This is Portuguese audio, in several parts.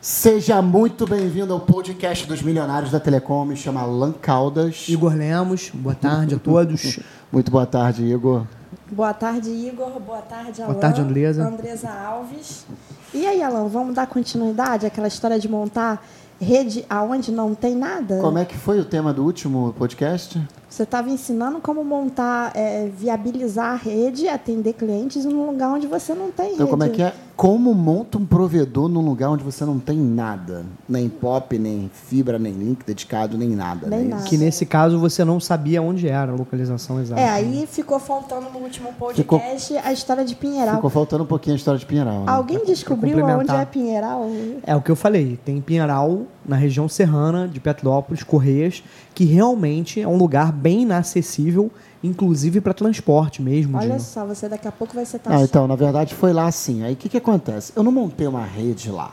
Seja muito bem-vindo ao podcast dos milionários da Telecom. Me chama Alan Caldas. Igor Lemos, boa tarde a todos. Muito boa tarde, Igor. Boa tarde, Igor. Boa tarde, Alan. Boa tarde, Andresa. Andresa Alves. E aí, Alan, vamos dar continuidade àquela história de montar rede aonde não tem nada? Como é que foi o tema do último podcast? Você estava ensinando como montar, é, viabilizar a rede, atender clientes num lugar onde você não tem Então, rede. como é que é? Como monta um provedor num lugar onde você não tem nada? Nem pop, nem fibra, nem link dedicado, nem nada. Nem né? nada. Que nesse caso você não sabia onde era a localização exata. É, aí ficou faltando no último podcast a história de Pinheiral. Ficou faltando um pouquinho a história de Pinheiral. Né? Alguém descobriu onde é Pinheiral? É o que eu falei, tem Pinheiral, na região serrana de Petrópolis, Correias, que realmente é um lugar bem inacessível, inclusive para transporte mesmo. Olha de- só, você daqui a pouco vai ser Ah, taxado. então, na verdade, foi lá assim. Aí o que, que acontece? Eu não montei uma rede lá.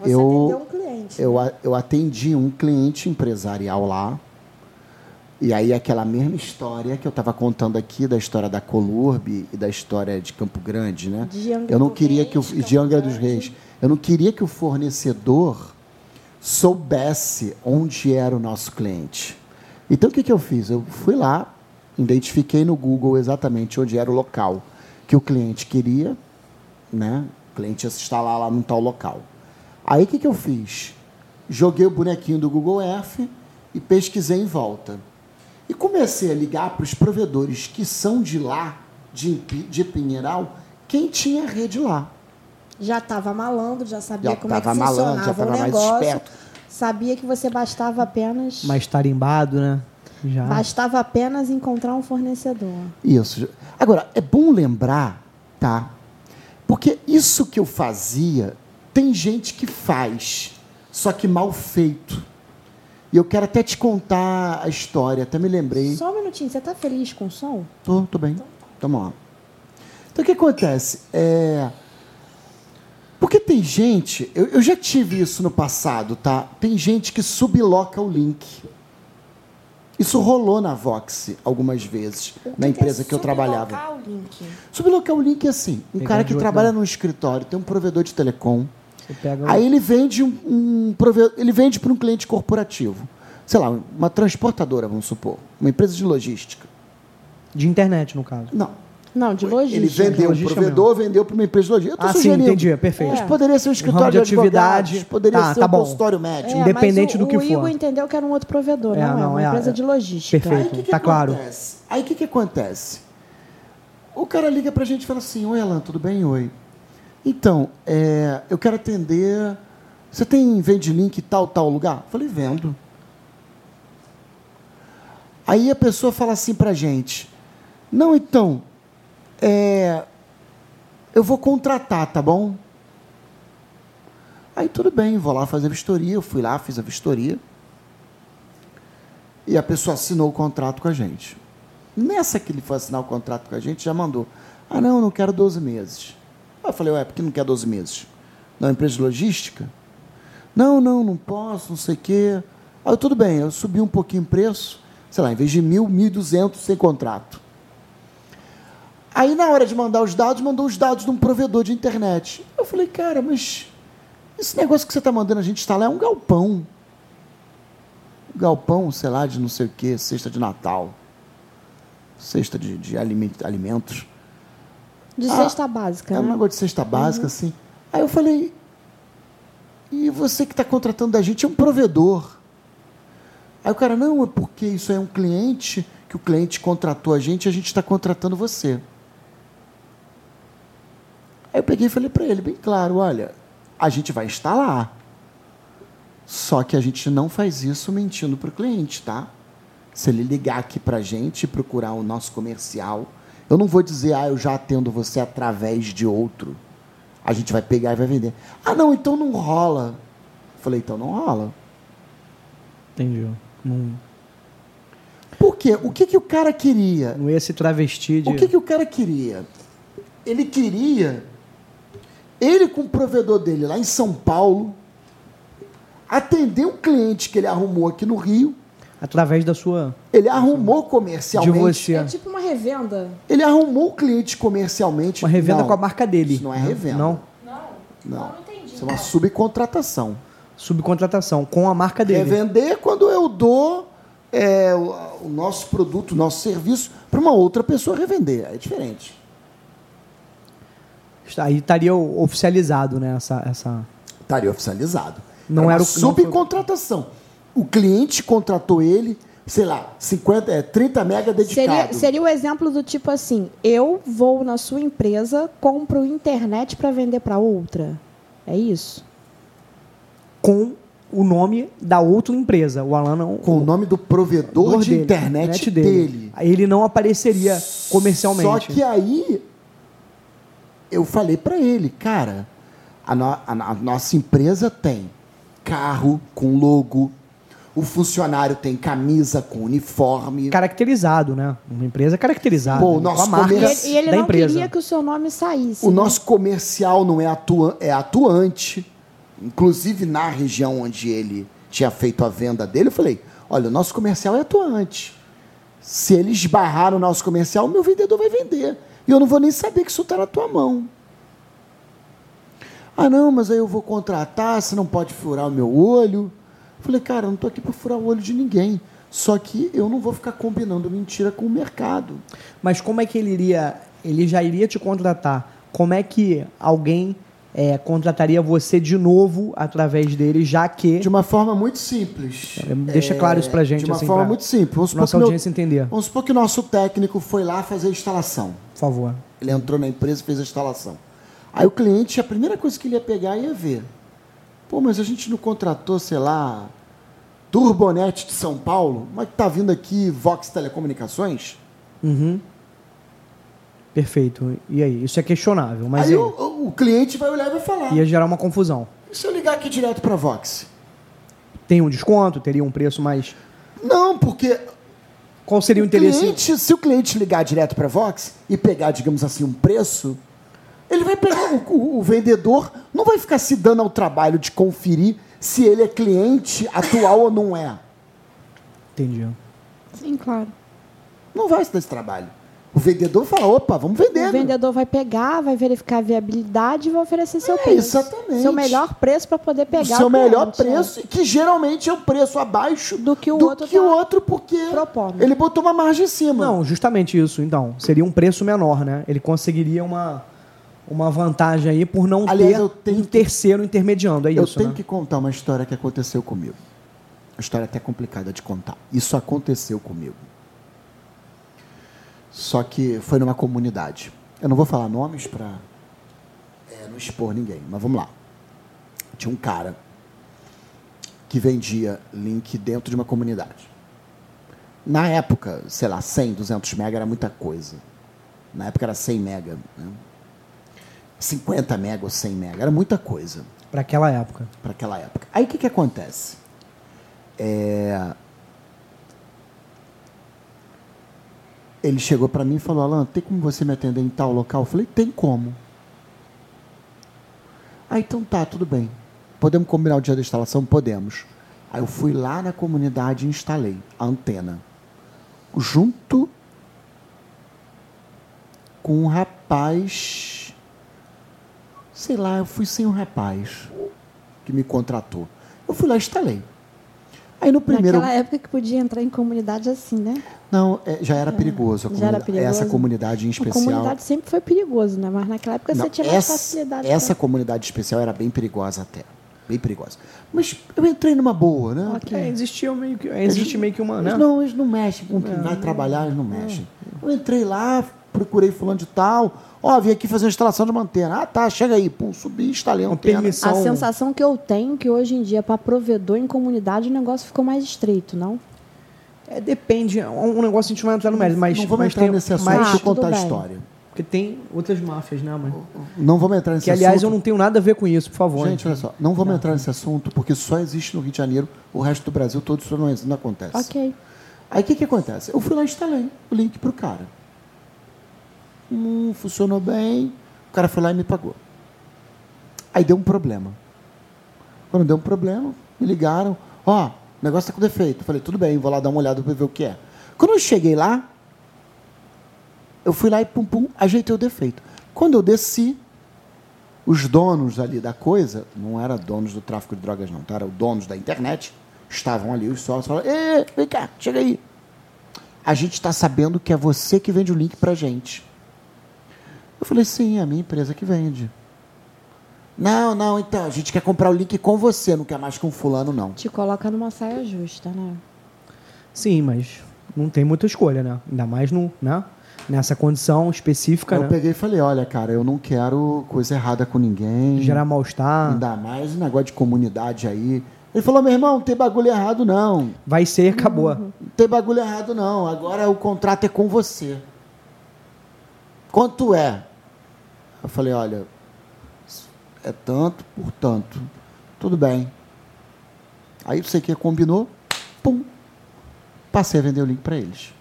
Você eu- atendeu um cliente. Eu, né? eu atendi um cliente empresarial lá. E aí aquela mesma história que eu estava contando aqui, da história da Colurb e da história de Campo Grande, né? De Angra eu não queria Reis, que o de Angra dos Grande. Eu não queria que o fornecedor soubesse onde era o nosso cliente. Então o que, que eu fiz? Eu fui lá, identifiquei no Google exatamente onde era o local que o cliente queria, né? O cliente ia se instalar lá num tal local. Aí o que, que eu fiz? Joguei o bonequinho do Google Earth e pesquisei em volta. E comecei a ligar para os provedores que são de lá, de, de Pinheiral, quem tinha rede lá. Já estava malandro, já sabia Já como é que malandro, já funcionava tava o mais negócio. esperto. Sabia que você bastava apenas Mais tarimbado, né? Já. bastava apenas encontrar um fornecedor. Isso. Agora, é bom lembrar, tá? Porque isso que eu fazia, tem gente que faz, só que mal feito. E eu quero até te contar a história, até me lembrei. Só um minutinho, você tá feliz com o som? Tô, tô bem. Tamo lá. Então, o que acontece? É... Porque tem gente... Eu, eu já tive isso no passado, tá? Tem gente que subloca o link. Isso rolou na Vox algumas vezes, O na que empresa é que eu trabalhava. sublocar o link? Sublocar o link é assim: um Pegar cara que trabalha num escritório, tem um provedor de telecom, pega o- aí ele vende um, um prove- ele vende para um cliente corporativo. Sei lá, uma transportadora, vamos supor, uma empresa de logística. De internet, no caso. Não. Não, de logística. Ele vendeu, o logística provedor vendeu para uma empresa de logística. Eu tô Ah, sim, sugerindo. entendi, é perfeito. Mas É. poderia ser um escritório ramo de de, atividade. poderia Tá, ser tá um bom. consultório médico. É, Independente mas do o, que o for. Igor entendeu que era um outro provedor, É, não, é não, uma é- empresa é. de logística. Perfeito. Aí o que, que Tá claro. acontece? Aí o que, que acontece? O cara liga pra gente e fala assim: Oi, Alan, tudo bem? Oi. Então, é, eu quero atender. Você tem vende link tal, tal lugar? Eu falei, vendo. Aí a pessoa fala assim pra gente: Não, então, é, eu vou contratar, tá bom? Aí tudo bem, vou lá fazer a vistoria. Eu fui lá, fiz a vistoria. E a pessoa assinou o contrato com a gente. Nessa que ele foi assinar o contrato com a gente, já mandou. Ah, não, não quero 12 meses. Aí Eu falei, ué, por que não quer 12 meses? Não é empresa de logística? Não, não, não posso, não sei o quê. Aí tudo bem, eu subi um pouquinho o preço, sei lá, em vez de mil, mil duzentos sem contrato. Aí, na hora de mandar os dados, mandou os dados de um provedor de internet. Eu falei, cara, mas esse negócio que você está mandando a gente instalar é um galpão. Um galpão, sei lá, de não sei o quê, cesta de Natal. Cesta de, de aliment- alimentos. De Ah, cesta básica, É um né? negócio de cesta básica, assim. Aí eu falei, e você que está contratando da gente é um provedor. Aí o cara, não, é porque isso é um cliente, que o cliente contratou a gente e a gente está contratando você. Aí eu peguei e falei para ele, bem claro, olha, a gente vai instalar. Só que a gente não faz isso mentindo para o cliente, tá? Se ele ligar aqui para a gente e procurar o nosso comercial, eu não vou dizer, ah, eu já atendo você através de outro. A gente vai pegar e vai vender. Ah, não, então não rola. Falei, então não rola. Entendi. Não, Por quê? O que, que o cara queria? não ia se travestir de. O que, que o cara queria? Ele queria, ele com o provedor dele lá em São Paulo, atender um cliente que ele arrumou aqui no Rio. Através da sua. Ele arrumou comercialmente. De você. É tipo uma revenda. Ele arrumou o cliente comercialmente. Uma revenda Não, com a marca dele. Isso não é revenda. Não. Não, Não. entendi. Isso é uma subcontratação. Subcontratação com a marca dele. Revender quando eu dou é, o, o nosso produto, o nosso serviço para uma outra pessoa revender. É diferente. Aí estaria oficializado, né? Essa, essa... Estaria oficializado. Não uma era o- subcontratação. O cliente contratou ele, sei lá, 50, é, 30 mega dedicado. Seria, seria o exemplo do tipo assim: eu vou na sua empresa, compro internet para vender para outra. É isso? com o nome da outra empresa. O Alan não. Com o nome do provedor de dele, internet dele. Aí Ele não apareceria comercialmente. Só que aí eu falei para ele, cara, a, no- a a nossa empresa tem carro com logo, o funcionário tem camisa com uniforme. Caracterizado, né? Uma empresa caracterizada. Pô, o né? nosso com a marca E ele, e ele da não empresa. queria que o seu nome saísse. O né? nosso comercial não é, atua é atuante. Inclusive, na região onde ele tinha feito a venda dele, eu falei: olha, o nosso comercial é atuante. Se ele esbarrar no nosso comercial, o meu vendedor vai vender. E eu não vou nem saber que isso está na tua mão. Ah, não, mas aí eu vou contratar, você não pode furar o meu olho. Falei, cara, eu não estou aqui para furar o olho de ninguém. Só que eu não vou ficar combinando mentira com o mercado. Mas como é que ele iria. Ele já iria te contratar? Como é que alguém é, contrataria você de novo através dele, já que. De uma forma muito simples. É, deixa claro isso pra gente, De uma assim, forma muito simples. Vamos nossa que meu- audiência entender. vamos supor que o nosso técnico foi lá fazer a instalação. Por favor. Ele entrou na empresa e fez a instalação. Aí o cliente, a primeira coisa que ele ia pegar ia ver. Pô, mas a gente não contratou, sei lá, Turbonet de São Paulo? Mas que tá vindo aqui Vox Telecomunicações? Uhum. Perfeito. E aí? Isso é questionável, mas Aí aí? o, o- cliente vai olhar e vai falar. ia gerar uma confusão. E se eu ligar aqui direto para Vox? Tem um desconto? Teria um preço mais. Não, porque Qual seria o O interesse? cliente, se o cliente ligar direto para a Vox e pegar, digamos assim, um preço, ele vai pegar. O, o- o vendedor não vai ficar se dando ao trabalho de conferir se ele é cliente atual ou não é. Entendi. Sim, claro. Não vai se dar esse trabalho. O vendedor fala: opa, vamos vender. O meu. vendedor vai pegar, vai verificar a viabilidade e vai oferecer seu É, preço. exatamente. Seu melhor preço para poder O pegar seu melhor cliente, né? preço, que geralmente é o preço abaixo Do que o outro que tá o outro, porque propondo. ele botou uma margem em cima. Não, justamente isso, então. Seria um preço menor, né? Ele conseguiria uma, uma vantagem aí por não Aliás, ter eu tenho um que- terceiro intermediando, é Eu isso, tenho né? que contar uma história que aconteceu comigo. Uma história até complicada de contar. Isso aconteceu comigo. Só que foi numa comunidade. Eu não vou falar nomes para não expor ninguém, mas vamos lá. Tinha um cara que vendia link dentro de uma comunidade. Na época, sei lá, 100, 200 mega era muita coisa. Na época era 100 mega. Né? 50 mega ou 100 mega, era muita coisa Para aquela época. para aquela época. Aí o que, que acontece? É, Ele chegou para mim e falou: Alan, tem como você me atender em tal local? Eu falei: tem como. Ah, então tá, tudo bem. Podemos combinar o dia da instalação? Podemos. Aí eu fui lá na comunidade e instalei a antena. Junto com um rapaz. Sei lá, eu fui sem um rapaz que me contratou. Eu fui lá e instalei. Aí no primeiro. Naquela época que podia entrar em comunidade assim, né? Não, é, já era perigoso. A já era comunidade- perigoso. Essa comunidade em A especial. comunidade sempre foi perigoso, né? Mas naquela época Não, você tinha mais essa, facilidade. essa pra- comunidade especial era bem perigosa até. Bem perigosa. Mas eu entrei numa boa, né? Ok. É, existia meio que, existe meio que uma, né? Eles não, eles não mexem com quem vai trabalhar, eles não mexem. Eu entrei lá, procurei fulano de tal. Ó, vim aqui fazer uma instalação de antena. Ah, tá, chega aí. Pum, subi, instalei a antena. permissão. A sensação que eu tenho é que hoje em dia, para provedor em comunidade, o negócio ficou mais estreito, não? É, depende, é um negócio a gente não vai entrar no mérito, mas, não vamos mas entrar tem, nesse assunto, mas- deixa eu contar a bem. história. porque tem outras máfias, né, mãe? Não vamos entrar nesse Que, aliás, eu assunto. não tenho nada a ver com isso, por favor. Gente, olha só, não vamos entrar nesse assunto porque só existe no Rio de Janeiro, o resto do Brasil todo isso não, não acontece. Ok. Aí o que, que acontece? Eu fui lá e instalei o link pro cara. Hum, funcionou bem. O cara foi lá e me pagou. Aí deu um problema. Quando deu um problema, me ligaram. Ó, o negócio tá com defeito. Falei, tudo bem, vou lá dar uma olhada para ver o que é. Quando eu cheguei lá, eu fui lá e pum pum, ajeitei o defeito. Quando eu desci, os donos ali da coisa, não era donos do tráfico de drogas, não, tá? Eram donos da internet, estavam ali, os sócios falaram: Ê, vem cá, chega aí. A gente está sabendo que é você que vende o link pra gente. Eu falei: sim, é a minha empresa que vende. Não, não, então, a gente quer comprar o link com você, não quer mais com fulano, não. Te coloca numa saia justa, né? Sim, mas não tem muita escolha, né? Ainda mais no, né? nessa condição específica, eu né? peguei e falei, olha, cara, eu não quero coisa errada com ninguém. Gerar mal-estar. Ainda mais um negócio de comunidade aí. Ele falou, meu irmão, não tem bagulho errado, não. Vai ser e acabou. Não tem bagulho errado, não. Agora o contrato é com você. Quanto é? Eu falei, olha, é tanto por tanto. Tudo bem. Aí você que combinou, pum, passei a vender o link para eles.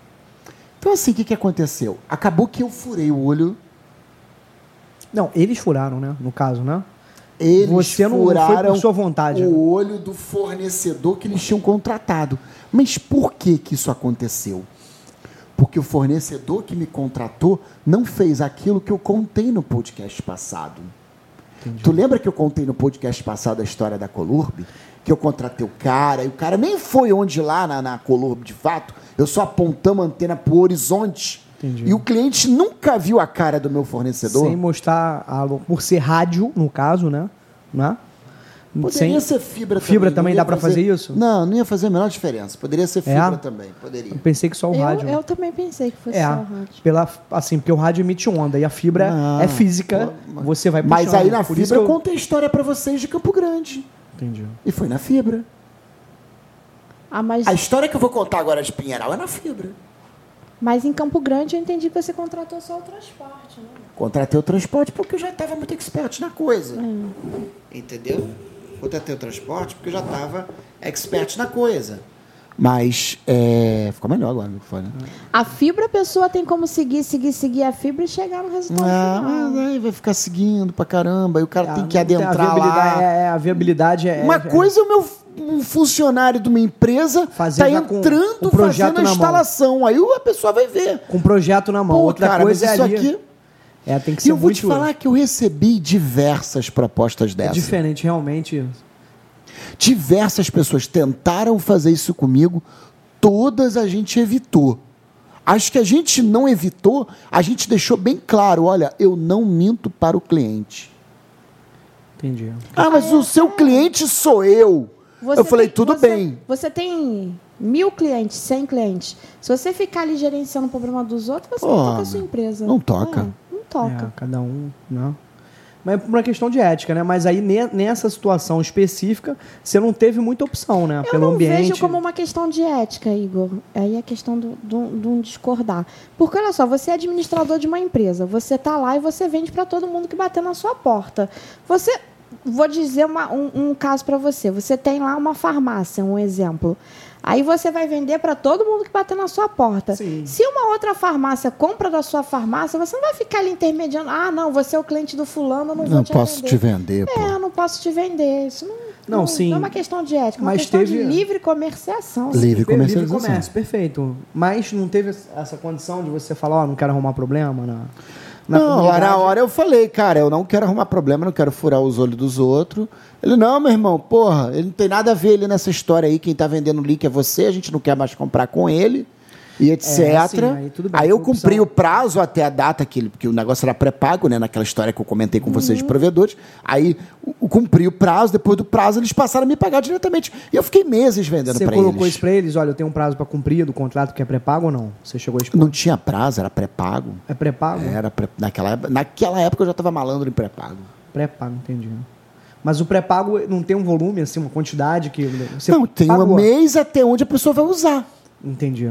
Então, assim, o que, que aconteceu? Acabou que eu furei o olho. Não, eles furaram, né? No caso, né? Eles Você não furaram foi por sua vontade. o olho do fornecedor que eles tinham contratado. Mas por que, que isso aconteceu? Porque o fornecedor que me contratou não fez aquilo que eu contei no podcast passado. Tu lembra que eu contei no podcast passado a história da Colurb? Que eu contratei o cara, e o cara nem foi onde lá na, na Colurb de fato. Eu só apontamos a antena pro horizonte. Entendi. E o cliente nunca viu a cara do meu fornecedor. Sem mostrar a, por ser rádio, no caso, né? né? Poderia Sem- ser fibra também. Fibra não também dá pra fazer isso? Não, não ia fazer a menor diferença. Poderia ser É? fibra também, poderia. Eu pensei que só o Eu, rádio. eu também pensei que fosse É, só o rádio. pela, assim, porque o rádio emite onda e a fibra Não, é física, pô, você vai Mas aí na Por fibra eu que contei a história pra vocês de Campo Grande. Entendi. E foi na fibra. Ah, mas, A história que eu vou contar agora de Pinheiral é na fibra. mas em Campo Grande eu entendi que você contratou só o transporte, né? Contratei o transporte porque eu já estava muito expert na coisa. Entendeu? Contratei o transporte porque eu já estava expert na coisa. Mas é... ficou melhor agora, né? A fibra a pessoa tem como seguir, seguir, seguir a fibra e chegar no resultado Ah, final. mas aí vai ficar seguindo pra caramba. E o cara tem que a adentrar viabilidade, lá. É, é, a viabilidade é. Uma é- coisa é o meu um funcionário de uma empresa tá com entrando um projeto fazendo a na mão. instalação. Aí a pessoa vai ver. com um projeto na mão. Pô, Outra cara, coisa é isso ali. aqui. É, tem que E ser eu vou muito te falar que eu recebi diversas propostas é dessas. diferente, realmente. Diversas pessoas tentaram fazer isso comigo, todas a gente evitou. As que a gente não evitou, a gente deixou bem claro: olha, eu não minto para o cliente. Entendi. Ah, mas o seu cliente sou eu. Você eu falei, tem- tudo você- bem. Você tem mil clientes, cem clientes. Se você ficar ali gerenciando o problema dos outros, você Pô, não toca a sua empresa. não toca. É, toca. É, cada um, né? Mas é por uma questão de ética, né? Mas aí ne- nessa situação específica, você não teve muita opção, né? Eu Pelo não ambiente. vejo como uma questão de ética, Igor. Aí é questão do, do, de um discordar. Porque, olha só, você é administrador de uma empresa. Você está lá e você vende para todo mundo que bater na sua porta. Você... Vou dizer uma- um, um caso para você. Você tem lá uma farmácia, um exemplo. Aí você vai vender para todo mundo que bater na sua porta. Sim. Se uma outra farmácia compra da sua farmácia, você não vai ficar ali intermediando. Ah, não, você é o cliente do fulano, eu não vou Não te posso vender. te vender, pô. É, eu não posso te vender. Isso não, Não, sim. não é uma questão de ética, é uma Mas questão teve- de livre comerciação. Livre Livre comercialização. comércio, perfeito. Mas não teve essa condição de você falar, ó, não quero arrumar problema na, na não, lá na hora eu falei, cara, eu não quero arrumar problema, não quero furar os olhos dos outros. Ele, não, meu irmão, porra, ele não tem nada a ver ali nessa história aí. Quem tá vendendo o link é você, a gente não quer mais comprar com ele. E etc. sim, aí tudo bem, eu foi cumpri opção. o prazo até a data que, porque o negócio era pré-pago, né? Naquela história que eu comentei com vocês Uhum. de provedores. Aí o- cumpri o prazo, depois do prazo eles passaram a me pagar diretamente. E eu fiquei meses vendendo Você para colocou eles. isso pra eles? Olha, eu tenho um prazo pra cumprir do contrato que é pré-pago ou não? Você chegou a expor? Não tinha prazo, era pré-pago. É pré-pago? Era pré- naquela, época- naquela época eu já estava malandro em pré-pago. Pré-pago, entendi. Mas o pré-pago não tem um volume, assim, uma quantidade que você não, tem pagou. um mês até onde a pessoa vai usar. Entendi.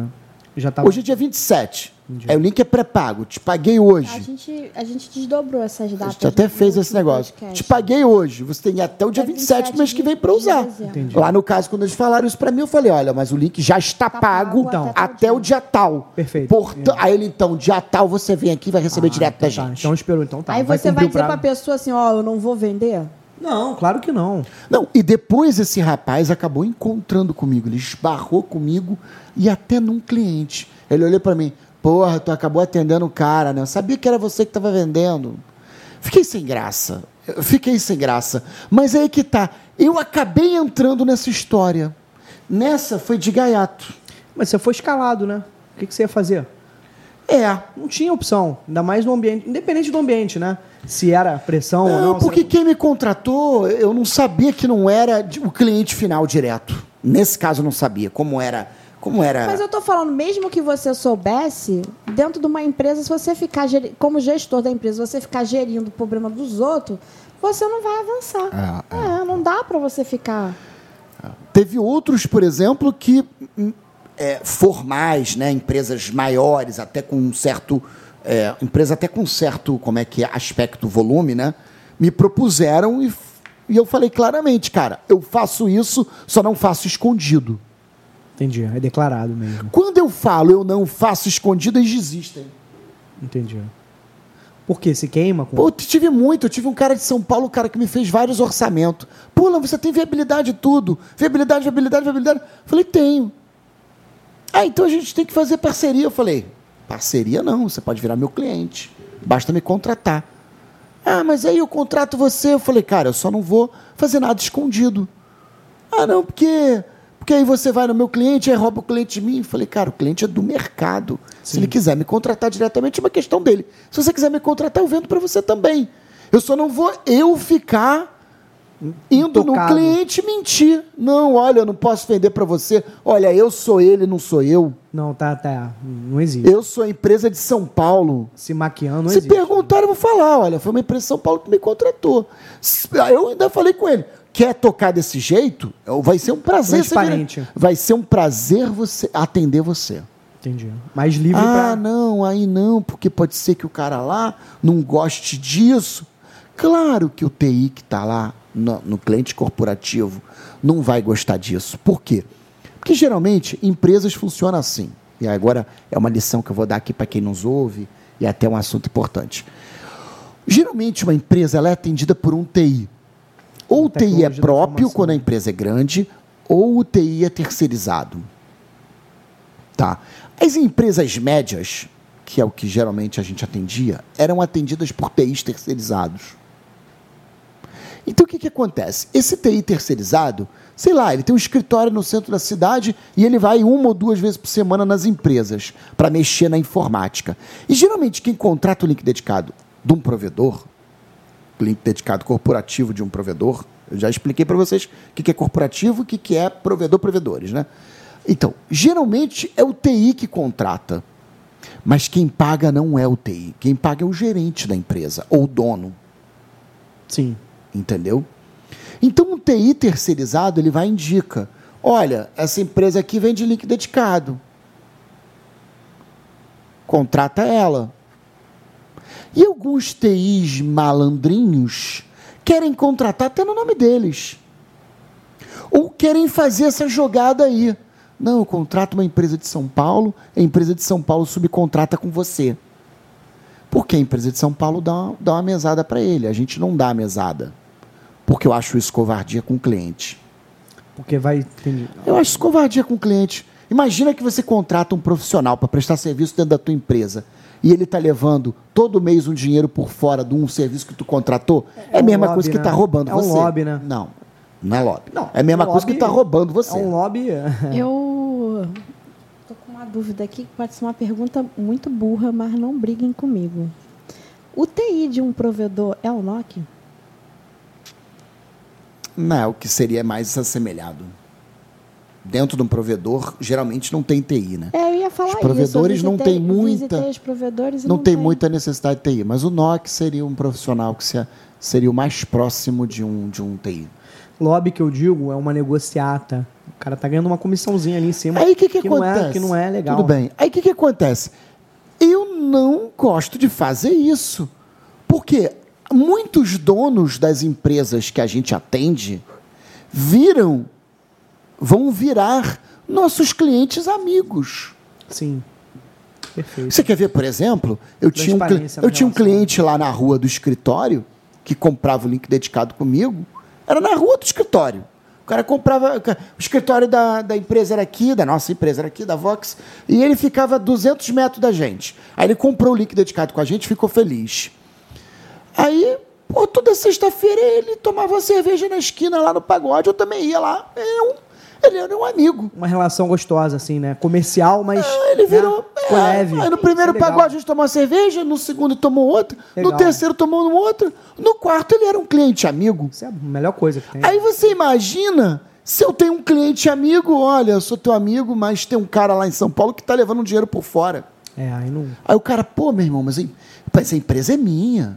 Já tá Hoje é dia 27. Entendi. É, o link é pré-pago. Te paguei A hoje. gente, a gente desdobrou essas A datas. gente até fez esse negócio. podcast. Te paguei hoje. Você tem até o dia Até 27 do mês que vem para usar. Entendi. Lá no caso, quando eles falaram isso para mim, eu falei: olha, mas o link já está Tá pago, pago Então. até até o dia tal. Perfeito. Porta- Aí ele, então, dia tal, você vem aqui e vai receber Ah, direto então da tá. gente. Então esperou, então tá. Aí vai você vai dizer prazo. pra pessoa assim, ó, eu não vou vender? Não, claro que não. Não, e depois esse rapaz acabou encontrando comigo, ele esbarrou comigo e até num cliente. Ele olhou para mim, porra, tu acabou atendendo o cara, né? Eu sabia que era você que estava vendendo. Fiquei sem graça. fiquei sem graça. Mas aí que tá. Eu acabei entrando nessa história. Nessa foi de gaiato. Mas você foi escalado, né? O que, que você ia fazer? É. Não tinha opção. Ainda mais no ambiente. Independente do ambiente, né? Se era pressão ou Não, não. porque quem me contratou, eu não sabia que não era o cliente final direto. Nesse caso, eu não sabia como era. Como era. Mas eu tô falando, mesmo que você soubesse, dentro de uma empresa, se você ficar, geri- como gestor da empresa, você ficar gerindo o problema dos outros, você não vai avançar. É, não dá pra você ficar. Teve outros, por exemplo, que hum, é, formais, né, empresas maiores, até com um certo, é, empresa até com certo, como é que é, aspecto, volume, né, me propuseram e, e eu falei claramente, cara, eu faço isso, só não faço escondido. Entendi. É declarado mesmo. Quando eu falo eu não faço escondido, eles desistem. Entendi. Por quê? Se queima? Com... Pô, eu tive muito. Eu tive um cara de São Paulo, cara, que me fez vários orçamentos. Pô, você tem viabilidade tudo. Viabilidade, viabilidade, viabilidade. Falei, tenho. Ah, então a gente tem que fazer parceria. Eu falei, parceria não, você pode virar meu cliente. Basta me contratar. Ah, mas aí eu contrato você. Eu falei, cara, eu só não vou fazer nada escondido. Ah, não, porque. Porque aí você vai no meu cliente, aí rouba o cliente de mim. Eu falei, cara, o cliente é do mercado. Se ele quiser me contratar diretamente, é uma questão dele. Se você quiser me contratar, eu vendo para você também. Eu só não vou eu ficar indo no cliente mentir. Não, olha, eu não posso vender para você. Olha, eu sou ele, não sou eu. Não, tá, tá. Não existe. Eu sou a empresa de São Paulo. Se maquiando, não Se existe. perguntar, eu vou falar. Olha, foi uma empresa de São Paulo que me contratou. Eu ainda falei com ele. Quer tocar desse jeito? Vai ser um prazer. você Transparente. vir- Vai ser um prazer você atender você. Entendi. Mais livre Ah, pra. não, aí não, porque pode ser que o cara lá não goste disso. Claro que o TI que está lá no, no cliente corporativo não vai gostar disso. Por quê? Porque geralmente empresas funcionam assim. E agora é uma lição que eu vou dar aqui para quem nos ouve e até um assunto importante. Geralmente uma empresa ela é atendida por um TI. Ou o TI é próprio quando a empresa é grande, ou o TI é terceirizado. Tá. As empresas médias, que é o que geralmente a gente atendia, eram atendidas por TIs terceirizados. Então o que, que acontece? Esse TI terceirizado, sei lá, ele tem um escritório no centro da cidade e ele vai uma ou duas vezes por semana nas empresas para mexer na informática. E geralmente quem contrata o link dedicado de um provedor, link dedicado corporativo de um provedor, eu já expliquei para vocês o que, que é corporativo e o que, que é provedor-provedores, né? Então, geralmente é o TI que contrata. Mas quem paga não é o TI. Quem paga é o gerente da empresa, ou o dono. Sim. Entendeu? Então, um TI terceirizado, ele vai e indica: olha, essa empresa aqui vende link dedicado. Contrata ela. E alguns TIs malandrinhos querem contratar até no nome deles. Ou querem fazer essa jogada aí. Não, eu contrato uma empresa de São Paulo, a empresa de São Paulo subcontrata com você. Porque a empresa de São Paulo dá uma, dá uma mesada para ele. A gente não dá a mesada. Porque eu acho isso covardia com o cliente. Porque vai. Entendi. Eu acho isso covardia com o cliente. Imagina que você contrata um profissional para prestar serviço dentro da tua empresa e ele está levando todo mês um dinheiro por fora de um serviço que tu contratou. É, a um mesma lobby, coisa que né? está roubando É um você. lobby, né? Não, não é lobby. Não, é a mesma um coisa que lobby- está roubando você. É um lobby. Eu tô com uma dúvida aqui que pode ser uma pergunta muito burra, mas não briguem comigo. O TI de um provedor é o NOC? Não, é o que seria mais assemelhado. Dentro de um provedor, geralmente não tem TI, né? É, eu ia falar Os isso. provedores não visitei- têm muita- visitei os provedores e Não tem muita necessidade de TI, mas o NOC seria um profissional que se- seria o mais próximo de um, de um TI. Lobby que eu digo é uma negociata. O cara tá ganhando uma comissãozinha ali em cima. Aí o que, que, não acontece? é, que não é legal. Tudo bem. Aí o que, que acontece? Eu não gosto de fazer isso. Porque muitos donos das empresas que a gente atende viram, vão virar nossos clientes amigos. Sim. Perfeito. Você quer ver, por exemplo, eu tinha um, eu tinha um cliente lá na rua do escritório que comprava o link dedicado comigo. Era na rua do escritório. O cara comprava. O escritório da, da empresa era aqui, da nossa empresa era aqui, da Vox, e ele ficava a 200 metros da gente. Aí ele comprou o link dedicado com a gente e ficou feliz. Aí Pô, toda sexta-feira ele tomava cerveja na esquina lá no pagode, eu também ia lá. É um, ele era um amigo. Uma relação gostosa, assim, né? Comercial, mas. Ah, ele virou. Né? É, leve. Aí no primeiro é legal. pagode a gente tomou uma cerveja, no segundo tomou outra, Legal. no terceiro tomou um outra, no quarto ele era um cliente amigo. Isso é a melhor coisa que tem. Aí você imagina se eu tenho um cliente amigo, olha, eu sou teu amigo, mas tem um cara lá em São Paulo que tá levando um dinheiro por fora. É, aí não. Aí o cara, pô, meu irmão, mas em- essa empresa é minha.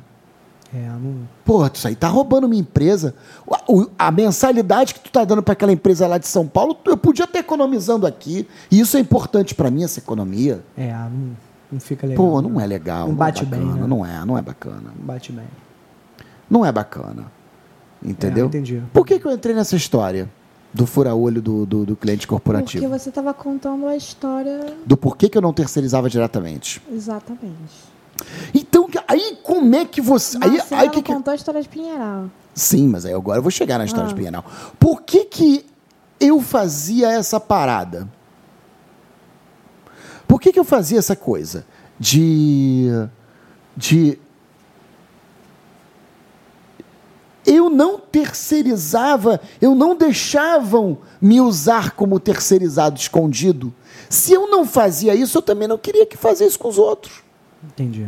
É, não. Pô, isso aí tá roubando minha empresa. O- o- A, mensalidade que tu tá dando para aquela empresa lá de São Paulo, eu podia estar economizando aqui. E isso é importante para mim, essa economia. É, não, não fica legal. Pô, não é legal. Não é bate bem, bacana, né? Não é, não é bacana. Não bate bem. Não é bacana. Entendeu? É, entendi. Por que, que eu entrei nessa história do fura-olho do, do, do cliente corporativo? Porque você estava contando a história Do porquê que eu não terceirizava diretamente. exatamente. Então, aí como é que você. Mas aí, você aí que que- contou a história de Pinheiral. Sim, mas aí agora eu vou chegar na história Ah. de Pinheiral. Por que, que eu fazia essa parada? Por que, que eu fazia essa coisa? De. De. Eu não terceirizava, eu não deixavam me usar como terceirizado escondido. Se eu não fazia isso, eu também não queria que fazesse com os outros. Entendi.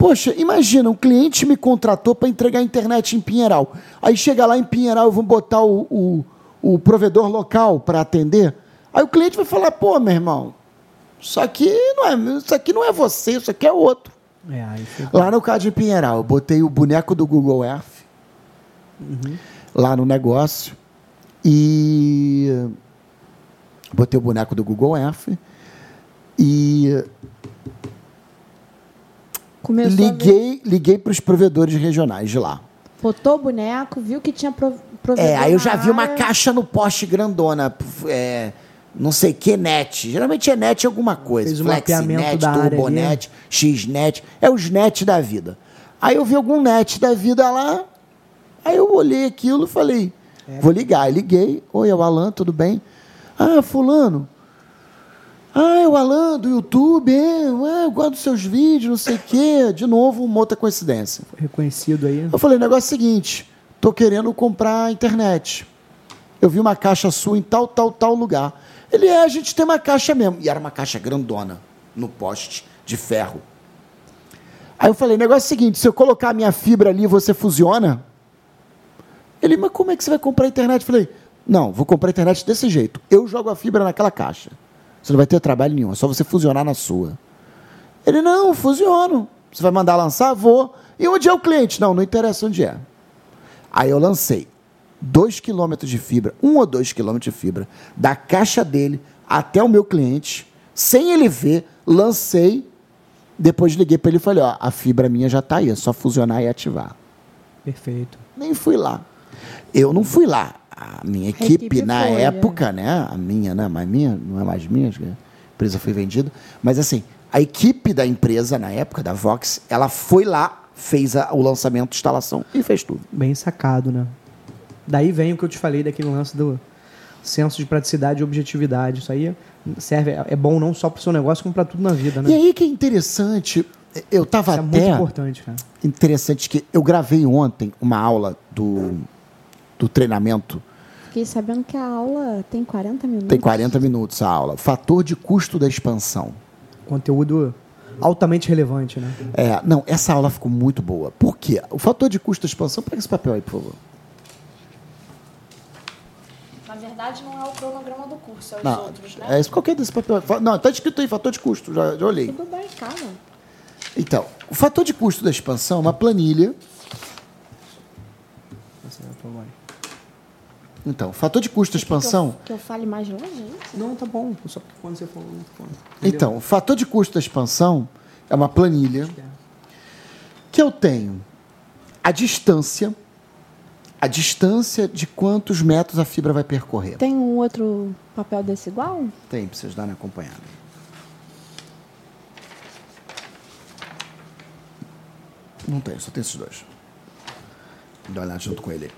Poxa, imagina, um cliente me contratou para entregar a internet em Pinheiral. Aí chega lá em Pinheiral, eu vou botar o, o, o provedor local para atender. Aí o cliente vai falar, pô, meu irmão, isso aqui não é, isso aqui não é você, isso aqui é outro. É. Lá no caso de Pinheiral, eu botei o boneco do Google Earth lá no negócio e botei o boneco do Google Earth e Começou liguei, liguei para os provedores regionais de lá. botou o boneco, viu que tinha pro, provedor É, aí eu já vi uma área. caixa no poste grandona, é, não sei que net. Geralmente é net alguma coisa. Fez área ali. Turbonet, Xnet. É os net da vida. Aí eu vi algum net da vida lá, aí eu olhei aquilo e falei, vou ligar. Aí liguei, oi, é o Alan, tudo bem? Ah, fulano. Ah, é o Alan do YouTube, é, ué, eu gosto dos seus vídeos, não sei o quê. De novo, uma outra coincidência. Reconhecido aí. Eu falei, o negócio é o seguinte, tô querendo comprar a internet. Eu vi uma caixa sua em tal, tal, tal lugar. Ele é, a gente tem uma caixa mesmo. E era uma caixa grandona, no poste de ferro. Aí eu falei, o negócio é o seguinte, se eu colocar a minha fibra ali, você fusiona? Ele, mas como é que você vai comprar a internet? Eu falei, não, vou comprar a internet desse jeito. Eu jogo a fibra naquela caixa. Você não vai ter trabalho nenhum, é só você fusionar na sua. Ele, não, fusiono. Você vai mandar lançar? Vou. E onde é o cliente? Não, não interessa onde é. Aí eu lancei dois quilômetros de fibra, um ou dois quilômetros de fibra, da caixa dele até o meu cliente, sem ele ver, lancei. Depois liguei para ele e falei: ó, a fibra minha já está aí, é só fusionar e ativar. Perfeito. Nem fui lá. Eu não fui lá. A minha equipe, equipe na foi, época, né? A minha, né? Mas minha, não é mais minha, a empresa foi vendida. Mas assim, a equipe da empresa, na época, da Vox, ela foi lá, fez a- o lançamento, instalação e fez tudo. Bem sacado, né? Daí vem o que eu te falei daquele lance do senso de praticidade e objetividade. Isso aí serve, é bom não só para o seu negócio, como para tudo na vida, E né? aí que é interessante, eu estava Isso é muito até importante, cara. interessante que eu gravei ontem uma aula do, do treinamento, Fiquei sabendo que a aula tem 40 minutos. tem 40 minutos a aula, fator de custo da expansão. Conteúdo altamente relevante, né? É, não, essa aula ficou muito boa. Por quê? O fator de custo da expansão, pega esse papel aí, por favor. Na verdade, não é o cronograma do curso, é os Não, outros, né? é isso, qualquer desse papel. Não, está escrito aí, fator de custo, já, já olhei. Tudo bem, calma. Então, o fator de custo da expansão é uma planilha. Então, o fator de custo da expansão. Que eu, que eu fale mais longe, é isso? Não, tá bom. Só porque quando você falou. Então, o fator de custo da expansão é uma planilha que eu tenho a distância, a distância de quantos metros a fibra vai percorrer. Tem um outro papel desse igual? Tem, pra vocês darem acompanhada. Não tem, só tem esses dois. Dá uma olhada junto com ele.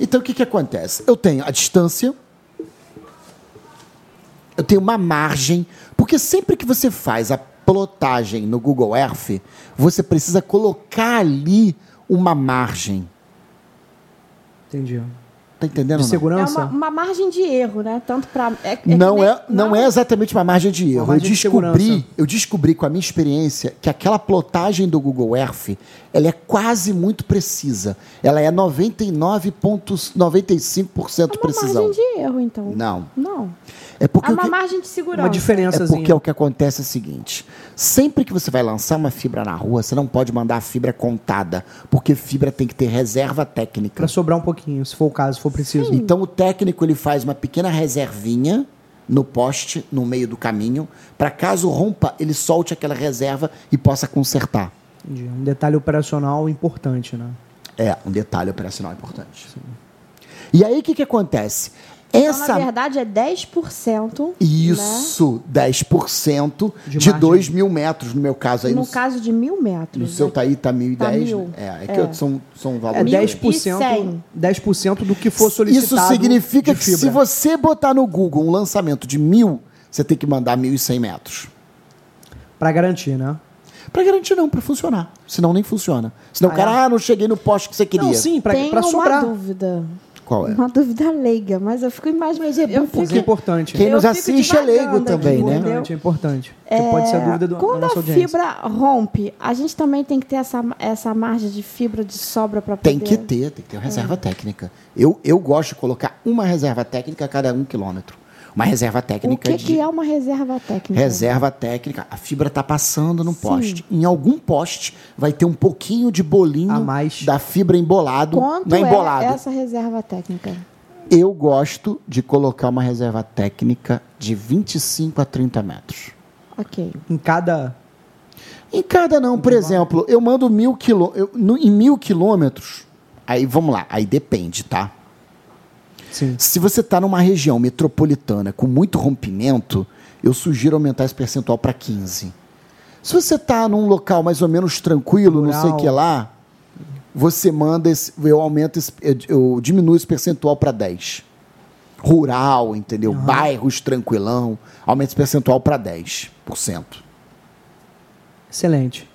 Então, o que, que acontece? Eu tenho a distância, eu tenho uma margem, porque sempre que você faz a plotagem no Google Earth, você precisa colocar ali uma margem. Entendi. Tá entendendo? De não? É segurança? uma, uma margem de erro, né? Tanto para. É, que não, nem- é, não é exatamente uma margem de erro. margem eu de segurança. descobri, eu descobri com a minha experiência que aquela plotagem do Google Earth, ela é quase muito precisa. Ela é 99,95% É precisão. margem de erro, então. Não. Não. É porque É o uma que- margem de segurança. Uma diferença. É porque o que acontece é o seguinte: sempre que você vai lançar uma fibra na rua, você não pode mandar a fibra contada, porque fibra tem que ter reserva técnica. Pra sobrar um pouquinho, se for o caso, se for preciso. Então o técnico ele faz uma pequena reservinha no poste, no meio do caminho, para caso rompa, ele solte aquela reserva e possa consertar. Entendi. Um detalhe operacional importante, né? É um detalhe operacional importante. E aí o que, que acontece? Então, Essa na verdade, é 10%. Né? Isso, 10% De de, margem. 2 mil metros, no meu caso aí. No no, caso de mil metros. no seu né? tá aí, tá 1.010. Tá mil. É, é que É. são, são É valores. E 10%, cem. 10 do que for solicitado. Isso significa de que se você botar no Google um lançamento de mil, você tem que mandar 1.100 metros. Pra garantir, né? Pra garantir não, pra funcionar. Senão nem funciona. Senão Ah, o cara, é? ah, não cheguei no poste que você queria. Não, sim, pra, Tem pra uma sobrar. dúvida. Qual é? Uma dúvida leiga, mas eu fico imaginando. Mas é bom eu Isso é importante. Quem nos fico assiste é leigo também, né? Importante, é importante. Porque pode ser a dúvida do, da Quando nossa a audiência. fibra rompe, a gente também tem que ter essa, essa margem de fibra de sobra para poder... Tem que ter, tem que ter uma reserva técnica. Eu, eu gosto de colocar uma reserva técnica a cada um quilômetro. Uma reserva O técnica que, de. que é uma reserva técnica? Reserva técnica, a fibra está passando no poste. Em algum poste vai ter um pouquinho de bolinho A mais. da fibra embolado. Quanto não é embolado. é essa reserva técnica? Eu gosto de colocar uma reserva técnica de 25 a 30 metros. Ok. Em cada. Em cada não, por exemplo, eu mando mil quilô, eu- no- em mil quilômetros. Aí vamos lá, aí depende, tá? Sim. Se você está numa região metropolitana com muito rompimento, eu sugiro aumentar esse percentual para 15. Se você está num local mais ou menos tranquilo, não sei o Rural. que lá, você manda esse, eu aumento esse, eu, eu diminuo esse percentual para 10. Rural, entendeu? Bairros tranquilão, aumenta esse percentual para 10%. Excelente.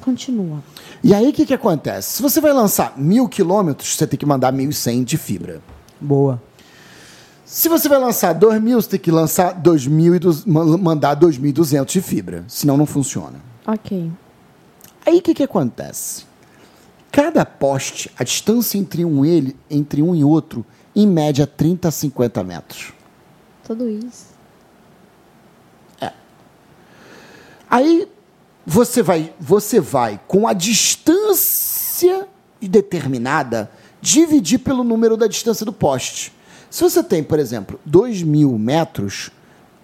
Continua. E aí o que, que acontece? Se você vai lançar mil quilômetros, você tem que mandar 1.100 de fibra. Boa. Se você vai lançar 2.000, você tem que lançar 2.000 e du- ma- mandar 2.200 de fibra. Senão não funciona. Ok. Aí o que, que acontece? Cada poste, a distância entre um, ele, entre um e outro, em média 30 a 50 metros. Tudo isso. Aí você vai, você vai com a distância determinada dividir pelo número da distância do poste. Se você tem, por exemplo, 2 mil metros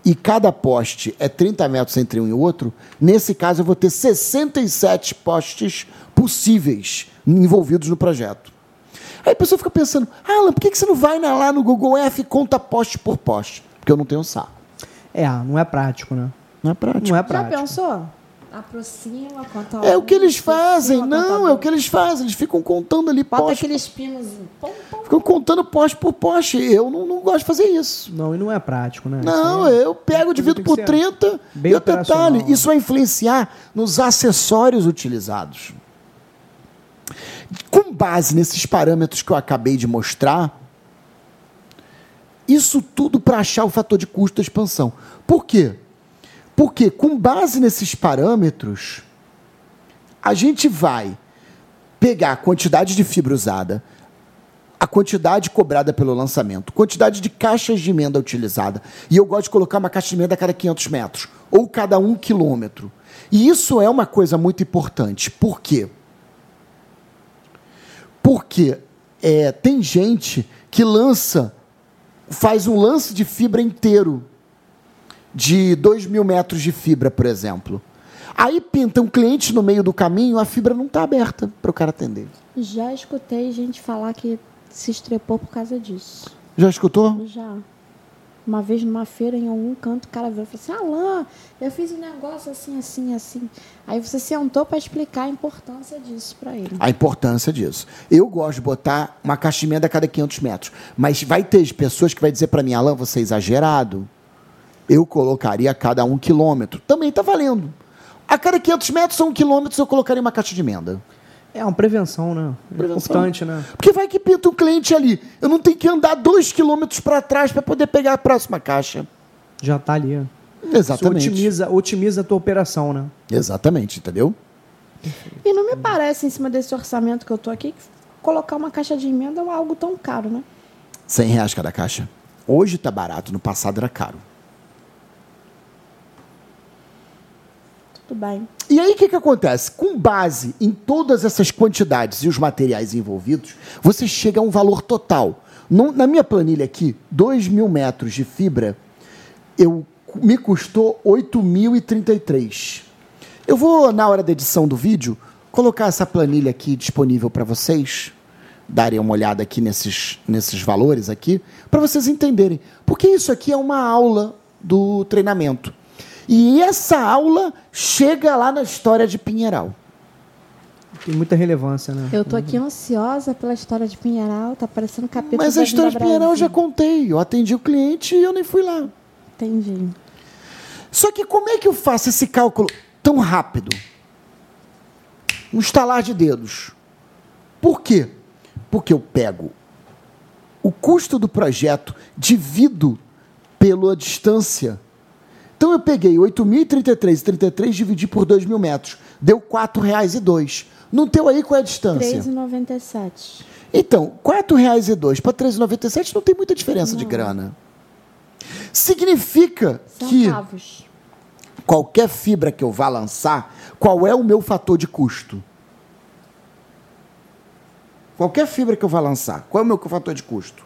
e cada poste é 30 metros entre um e outro, nesse caso eu vou ter 67 postes possíveis envolvidos no projeto. Aí a pessoa fica pensando, Alan, por que você não vai lá no Google F e conta poste por poste? Porque eu não tenho saco. É, não é prático, né? Não é prático. Não é Já prático. pensou? Aproxima, conta É o que eles fazem, não, é o que eles fazem. Eles ficam contando ali Bota poste. aqueles pinos. Ficam contando poste por poste. Eu não, não gosto de fazer isso. Não, e não é prático, né? Não, aí- eu pego, divido por ser 30 bem e o detalhe, operacional. isso vai influenciar nos acessórios utilizados. Com base nesses parâmetros que eu acabei de mostrar, isso tudo para achar o fator de custo da expansão. Por quê? Porque com base nesses parâmetros, a gente vai pegar a quantidade de fibra usada, a quantidade cobrada pelo lançamento, quantidade de caixas de emenda utilizada. E eu gosto de colocar uma caixa de emenda a cada 500 metros, ou cada um quilômetro. E isso é uma coisa muito importante. Por quê? Porque é, tem gente que lança, faz um lance de fibra inteiro, de 2 mil metros de fibra, por exemplo. Aí pinta um cliente no meio do caminho, a fibra não está aberta para o cara atender. Já escutei gente falar que se estrepou por causa disso. Já escutou? Já. Uma vez numa feira, em algum canto, o cara veio e falou assim: Alain, eu fiz um negócio assim, assim, assim. Aí você sentou para explicar a importância disso para ele. a importância disso. Eu gosto de botar uma caixa de emenda a cada 500 metros, mas vai ter pessoas que vai dizer para mim, Alan, você é exagerado. Eu colocaria a cada um quilômetro. Também está valendo. A cada 500 metros ou um quilômetro eu colocaria uma caixa de emenda. É uma prevenção, né? É Prevenção. importante, né? Porque vai que pinta um cliente ali. Eu não tenho que andar dois quilômetros para trás para poder pegar a próxima caixa. Já tá ali. Exatamente. Isso otimiza, otimiza a tua operação, né? Exatamente, entendeu? E não me parece, em cima desse orçamento que eu tô aqui, que colocar uma caixa de emenda é algo tão caro, né? 100 reais cada caixa. Hoje tá barato, no passado era caro. Tudo bem. E aí o que, que acontece? Com base em todas essas quantidades e os materiais envolvidos, você chega a um valor total. Na minha planilha aqui, 2 mil metros de fibra, eu, me custou 8.033. Eu vou, na hora da edição do vídeo, colocar essa planilha aqui disponível para vocês, darem uma olhada aqui nesses, nesses valores aqui, para vocês entenderem. Porque isso aqui é uma aula do treinamento. E essa aula chega lá na história de Pinheiral. Tem muita relevância, né? Eu tô aqui ansiosa pela história de Pinheiral, tá parecendo capítulo Mas da a história de Pinheiral eu já contei. Eu atendi o cliente e eu nem fui lá. Entendi. Só que como é que eu faço esse cálculo tão rápido? Um estalar de dedos. Por quê? Porque eu pego o custo do projeto, divido pela distância. Então eu peguei 8.033,33 e dividi por 2 mil metros. Deu R$ 4,02. Não teu aí qual é a distância? 3,97. Então, R$ 4,02 para R$ 3,97 não tem muita diferença de grana. Significa que Centavos. qualquer fibra que eu vá lançar, qual é o meu fator de custo? Qualquer fibra que eu vá lançar, qual é o meu fator de custo?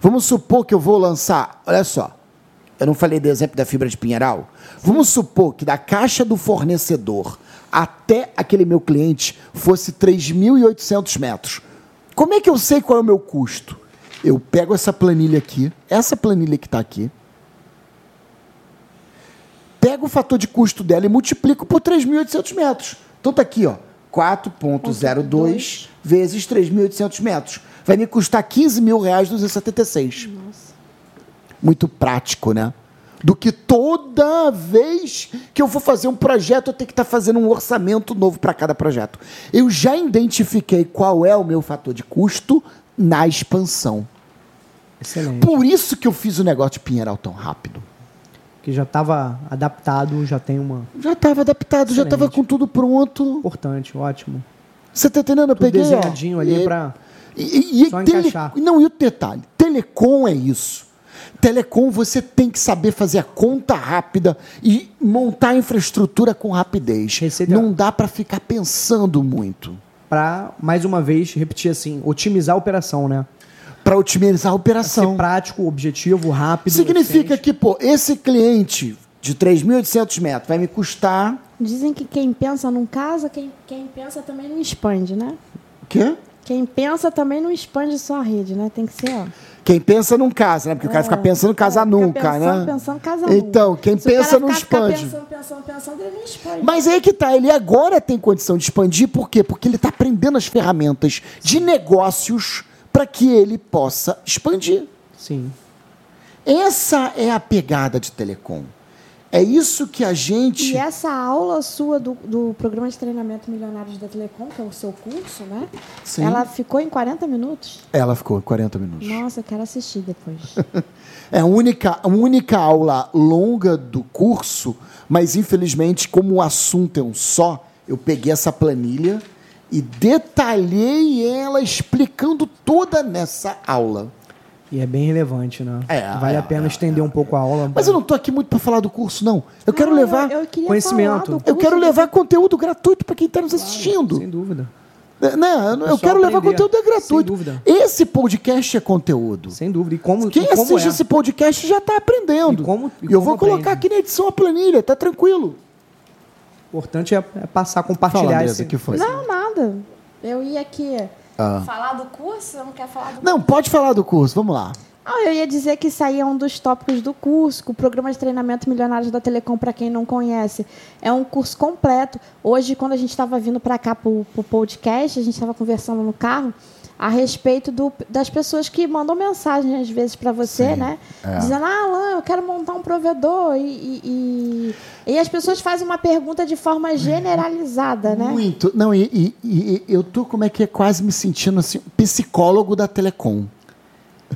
Vamos supor que eu vou lançar, olha só, eu não falei do exemplo da fibra de Pinheiral. Vamos supor que da caixa do fornecedor até aquele meu cliente fosse 3.800 metros. Como é que eu sei qual é o meu custo? Eu pego essa planilha aqui, essa planilha que está aqui, pego o fator de custo dela e multiplico por 3.800 metros. Então tá aqui, ó, 4.02 vezes 3.800 metros. Vai me custar 15 mil reais 276. Nossa. Muito prático, né? Do que toda vez que eu for fazer um projeto, eu tenho que estar fazendo um orçamento novo para cada projeto. Eu já identifiquei qual é o meu fator de custo na expansão. Excelente. Por isso que eu fiz o negócio de Pinheiral tão rápido. Que já estava adaptado, já tem uma. Já estava adaptado, já estava Excelente. com tudo pronto. Importante, ótimo. Você tá entendendo? Eu Tudo peguei, ó, desenhadinho ali e- pra. E, e Só tele-. Não, e o detalhe: telecom é isso. Telecom você tem que saber fazer a conta rápida e montar a infraestrutura com rapidez. Receita- Não dá para ficar pensando muito. Pra, mais uma vez, repetir assim, otimizar a operação, né? Para otimizar a Ser operação. prático, objetivo, rápido. Significa eficiente. que, pô, esse cliente de 3.800 metros vai me custar. Dizem que quem pensa não casa, quem, quem pensa também não expande, né? O quê? Quem pensa também não expande sua rede, né? Tem que ser, ó. Quem pensa não casa, né? Porque o cara fica pensando casar É, nunca, pensando, né? Pensando, casa nunca. Então, quem Se pensa não expande. Pensando, pensando, pensando, ele não expande. Mas aí que tá, ele agora tem condição de expandir, por quê? Porque ele está aprendendo as ferramentas de negócios para que ele possa expandir. Sim. Essa é a pegada de telecom. É isso que a gente. E essa aula sua do, do programa de treinamento Milionários da Telecom, que é o seu curso, né? Sim. Ela ficou em 40 minutos? Ela ficou 40 minutos. Nossa, eu quero assistir depois. É a única, a única aula longa do curso, mas infelizmente, como o assunto é um só, eu peguei essa planilha e detalhei ela explicando toda nessa aula. E é bem relevante, né? É, vale é, a pena é, estender um pouco a aula. Mas eu não tô aqui muito para falar do curso, não. Eu quero Ah, levar. Eu, eu conhecimento. Eu quero levar conteúdo gratuito para quem está nos assistindo. Sem dúvida. Né? Eu Pessoal quero levar aprender. conteúdo Sem gratuito. dúvida. Esse podcast é conteúdo. Sem dúvida. E como, Quem e como assiste é? esse podcast já está aprendendo. E como- e eu como vou colocar aprende. aqui na edição a planilha, tá tranquilo. O importante é, é passar, compartilhar Fala, esse... Que foi? Não, nada. Eu ia aqui Ah. falar do curso, você não quer falar do Não, pode falar do curso, vamos lá. Ah, eu ia dizer que isso aí é um dos tópicos do curso, que o programa de treinamento Milionários da Telecom, para quem não conhece, é um curso completo. Hoje, quando a gente estava vindo para cá para o podcast, a gente estava conversando no carro, a respeito do, das pessoas que mandam mensagem às vezes para você, Sim, né? é. Dizendo, ah, Alan, eu quero montar um provedor. E, e, e- e as pessoas fazem uma pergunta de forma generalizada, né? Muito. Não, e, e- e eu tô como é que é quase me sentindo assim, psicólogo da Telecom.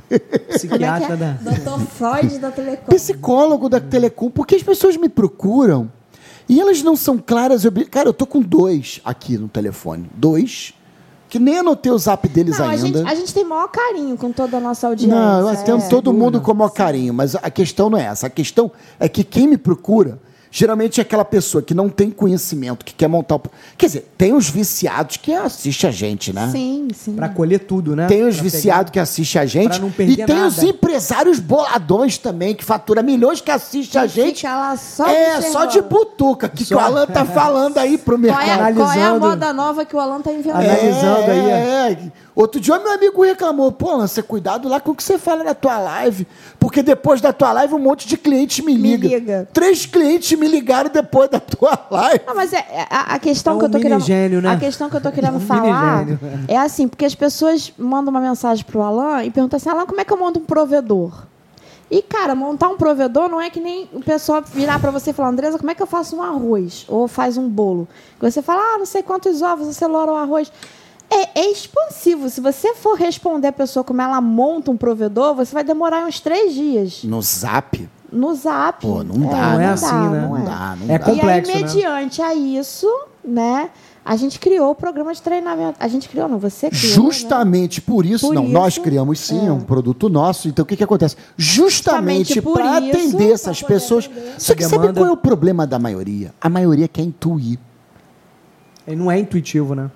Como é Psiquiatra é? da. Dr. Freud da Telecom. Psicólogo da Telecom, porque as pessoas me procuram e elas não são claras. e Cara, eu tô com dois aqui no telefone. Dois. Que nem anotei o zap deles Não, a gente, ainda. a gente tem maior carinho com toda a nossa audiência. Não, eu atendo é. todo mundo com o maior carinho, mas a questão não é essa. A questão é que quem me procura, geralmente é aquela pessoa que não tem conhecimento, que quer montar o. Quer dizer, tem os viciados que assistem a gente, né? Sim, sim. Pra colher tudo, né? Tem os Pra viciados que assistem a gente. pra não e perder tem nada. os empresários boladões também, que faturam milhões que assistem a gente. fica lá só é, observando. só de butuca, que, que o Só- Alan tá falando aí pro Qual mercado. é, qual é a Analisando. moda nova que o Alan tá inventando? Analisando aí, É, é. Outro dia meu amigo reclamou, pô, Alan, você cuidado lá com o que você fala na tua live. Porque depois da tua live um monte de clientes me Me liga. liga. Três clientes me ligaram depois da tua live. Não, mas é, é- a, a questão É que eu tô querendo. gênio, né? A questão que eu tô querendo Um falar mini é assim, porque as pessoas mandam uma mensagem pro Alan e perguntam assim, Alan, como é que eu monto um provedor? E, cara, montar um provedor não é que nem o pessoal virar pra você e falar, Andresa, como é que eu faço um arroz? Ou faz um bolo? Você fala, ah, não sei quantos ovos, você loura o arroz. É, é expansivo. Se você for responder a pessoa como ela monta um provedor, você vai demorar uns três dias No zap? no zap. Pô, não dá. Não é assim, né? Não, Não é. dá, não É dá. complexo, e aí, né? mediante a isso, né, a gente criou o programa de treinamento. A gente criou, não, você criou. Justamente por isso, Por não, isso, nós criamos sim, é. é. um produto nosso. Então o que, que acontece? Justamente Justamente por para atender essas pessoas. atender. Só que Essa sabe demanda- qual é o problema da maioria? A maioria quer intuir. E não é intuitivo, né?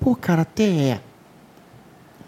Pô, cara, até é.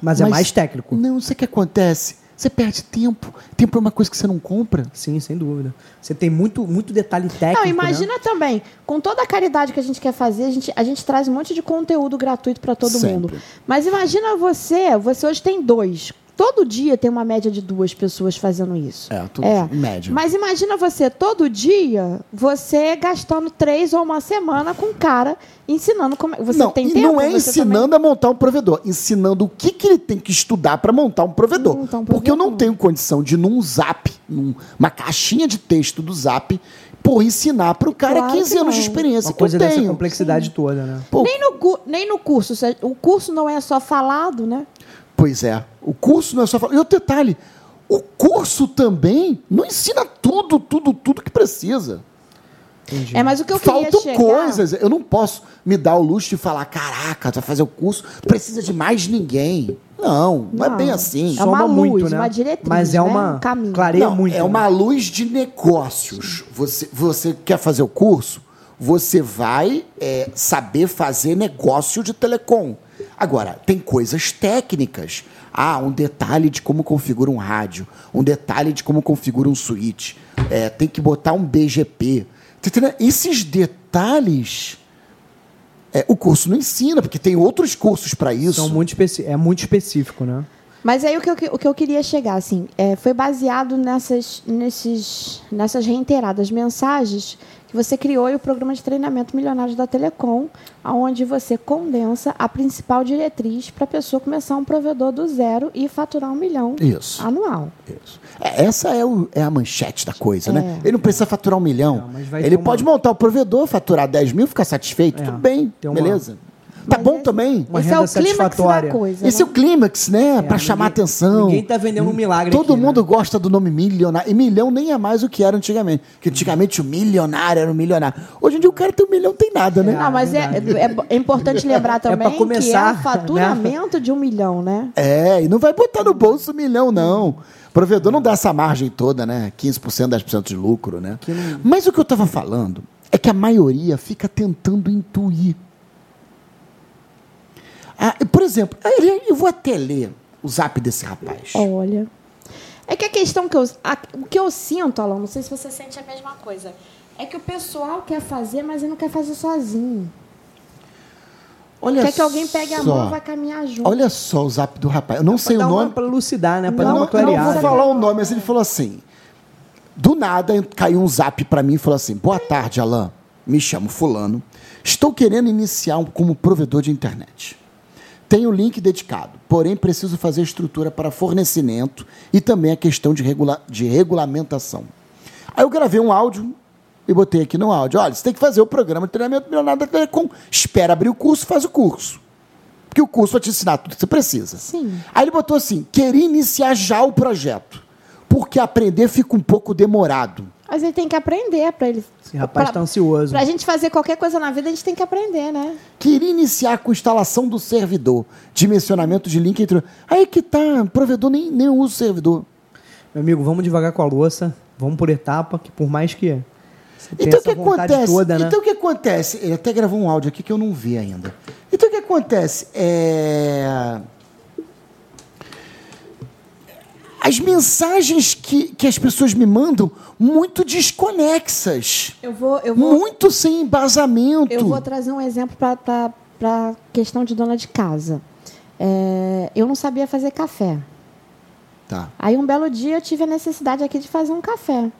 Mas, é mais técnico. Não, sabe o que acontece? Você perde tempo. Tempo é uma coisa que você não compra. Sim, sem dúvida. Você tem muito, muito detalhe técnico. Não, né? imagina também, com toda a caridade que a gente quer fazer, a gente, a gente traz um monte de conteúdo gratuito para todo Sempre. mundo. Mas imagina você, você hoje tem dois. Todo dia tem uma média de duas pessoas fazendo isso. É, tudo em média. Mas imagina você, todo dia, você gastando três ou uma semana com um cara ensinando como. Você não, tem e tempo? não é ensinando a montar um provedor, ensinando o que, que ele tem que estudar para montar um provedor. Montar um Porque eu não provedor. tenho condição de, num zap, numa caixinha de texto do zap, pô, ensinar para o cara Claro 15 que anos de experiência Uma que coisa eu dessa tenho. complexidade toda, né? Pô, Nem no, nem no curso. O curso não é só falado, né? Pois é. O curso não é só falar. E outro detalhe: o curso também não ensina tudo, tudo, tudo que precisa. Entendi. É, mas o que eu queria Faltam chegar... coisas. Eu não posso me dar o luxo de falar: caraca, tu vai fazer o curso, precisa de mais ninguém. Não, não, é Não. bem assim. É uma Soma luz, muito, né? uma diretriz, Mas é né? uma Um caminho. clareia Não, muito. é né? uma luz de negócios. Você, você quer fazer o curso? Você vai é, saber fazer negócio de telecom. Agora, tem coisas técnicas. Ah, um detalhe de como configura um rádio, um detalhe de como configura um switch. É, tem que botar um BGP. Tá? Esses detalhes é, o curso não ensina, porque tem outros cursos para isso. Muito é muito específico, né? Mas aí o que eu, o que eu queria chegar, assim, é, foi baseado nessas, nesses, nessas reiteradas mensagens que você criou e o programa de treinamento Milionários da Telecom, onde você condensa a principal diretriz para a pessoa começar um provedor do zero e faturar um milhão Isso. anual. Isso. É, essa é, o- é a manchete da coisa, né? É. Ele não precisa faturar um milhão. Não, Ele uma- pode montar o provedor, faturar 10 mil, ficar satisfeito. É. Tudo bem, Tem uma- beleza. Tá Mas bom esse- também. Uma Esse é o clímax da coisa. Esse é né? o clímax, né? É, Pra chamar ninguém- atenção. Ninguém tá vendendo um milagre Todo aqui, mundo né? gosta do nome milionário. E milhão nem é mais o que era antigamente. Porque antigamente o milionário era o milionário. Hoje em dia o cara tem um milhão, tem nada, né? Não, mas é, é, é importante lembrar também que é começar, o faturamento de um milhão, né? É, e não vai botar no bolso um milhão, não. O provedor não dá essa margem toda, né? 15%, 10% de lucro, né? Mas o que eu estava falando é que a maioria fica tentando intuir. Ah, por exemplo, eu vou até ler o zap desse rapaz. Olha. É que a questão que eu. a- o que eu sinto, Alan, não sei se você sente a mesma coisa. É que o pessoal quer fazer, mas ele não quer fazer sozinho. Olha quer que alguém pegue a só. mão e vai caminhar junto. Olha só o zap do rapaz. Eu não sei Pra o nome. Pra elucidar, né? Não, dar uma não clareada. vou falar o nome, mas ele falou assim. Do nada caiu um zap pra mim e falou assim: Boa tarde, Alain. Me chamo Fulano. Estou querendo iniciar como provedor de internet. Tenho link dedicado, porém preciso fazer estrutura para fornecimento e também a questão de, regula de regulamentação. Aí eu gravei um áudio e botei aqui no áudio. Olha, você tem que fazer o programa de treinamento milionário da Telecom. Espera abrir o curso, faz o curso. Porque o curso vai te ensinar tudo que você precisa. Sim. Aí ele botou assim: queria iniciar já o projeto. Porque aprender fica um pouco demorado. Mas ele tem que aprender para ele. Esse rapaz pra- tá ansioso. Pra gente fazer qualquer coisa na vida, a gente tem que aprender, né? Queria iniciar com instalação do servidor, dimensionamento de link entre. Aí que tá, provedor nem, nem usa o servidor. Meu amigo, vamos devagar com a louça, vamos por etapa, que por mais que você tenha Então o que acontece? toda, né? Então o que acontece? Ele até gravou um áudio aqui que eu não vi ainda. Então o que acontece? É... As mensagens que, que as pessoas me mandam muito desconexas. Eu vou, eu vou, Muito sem embasamento. eu vou trazer um exemplo para a questão de dona de casa. É, eu não sabia fazer café. Tá. Aí um belo dia eu tive a necessidade aqui de fazer um café.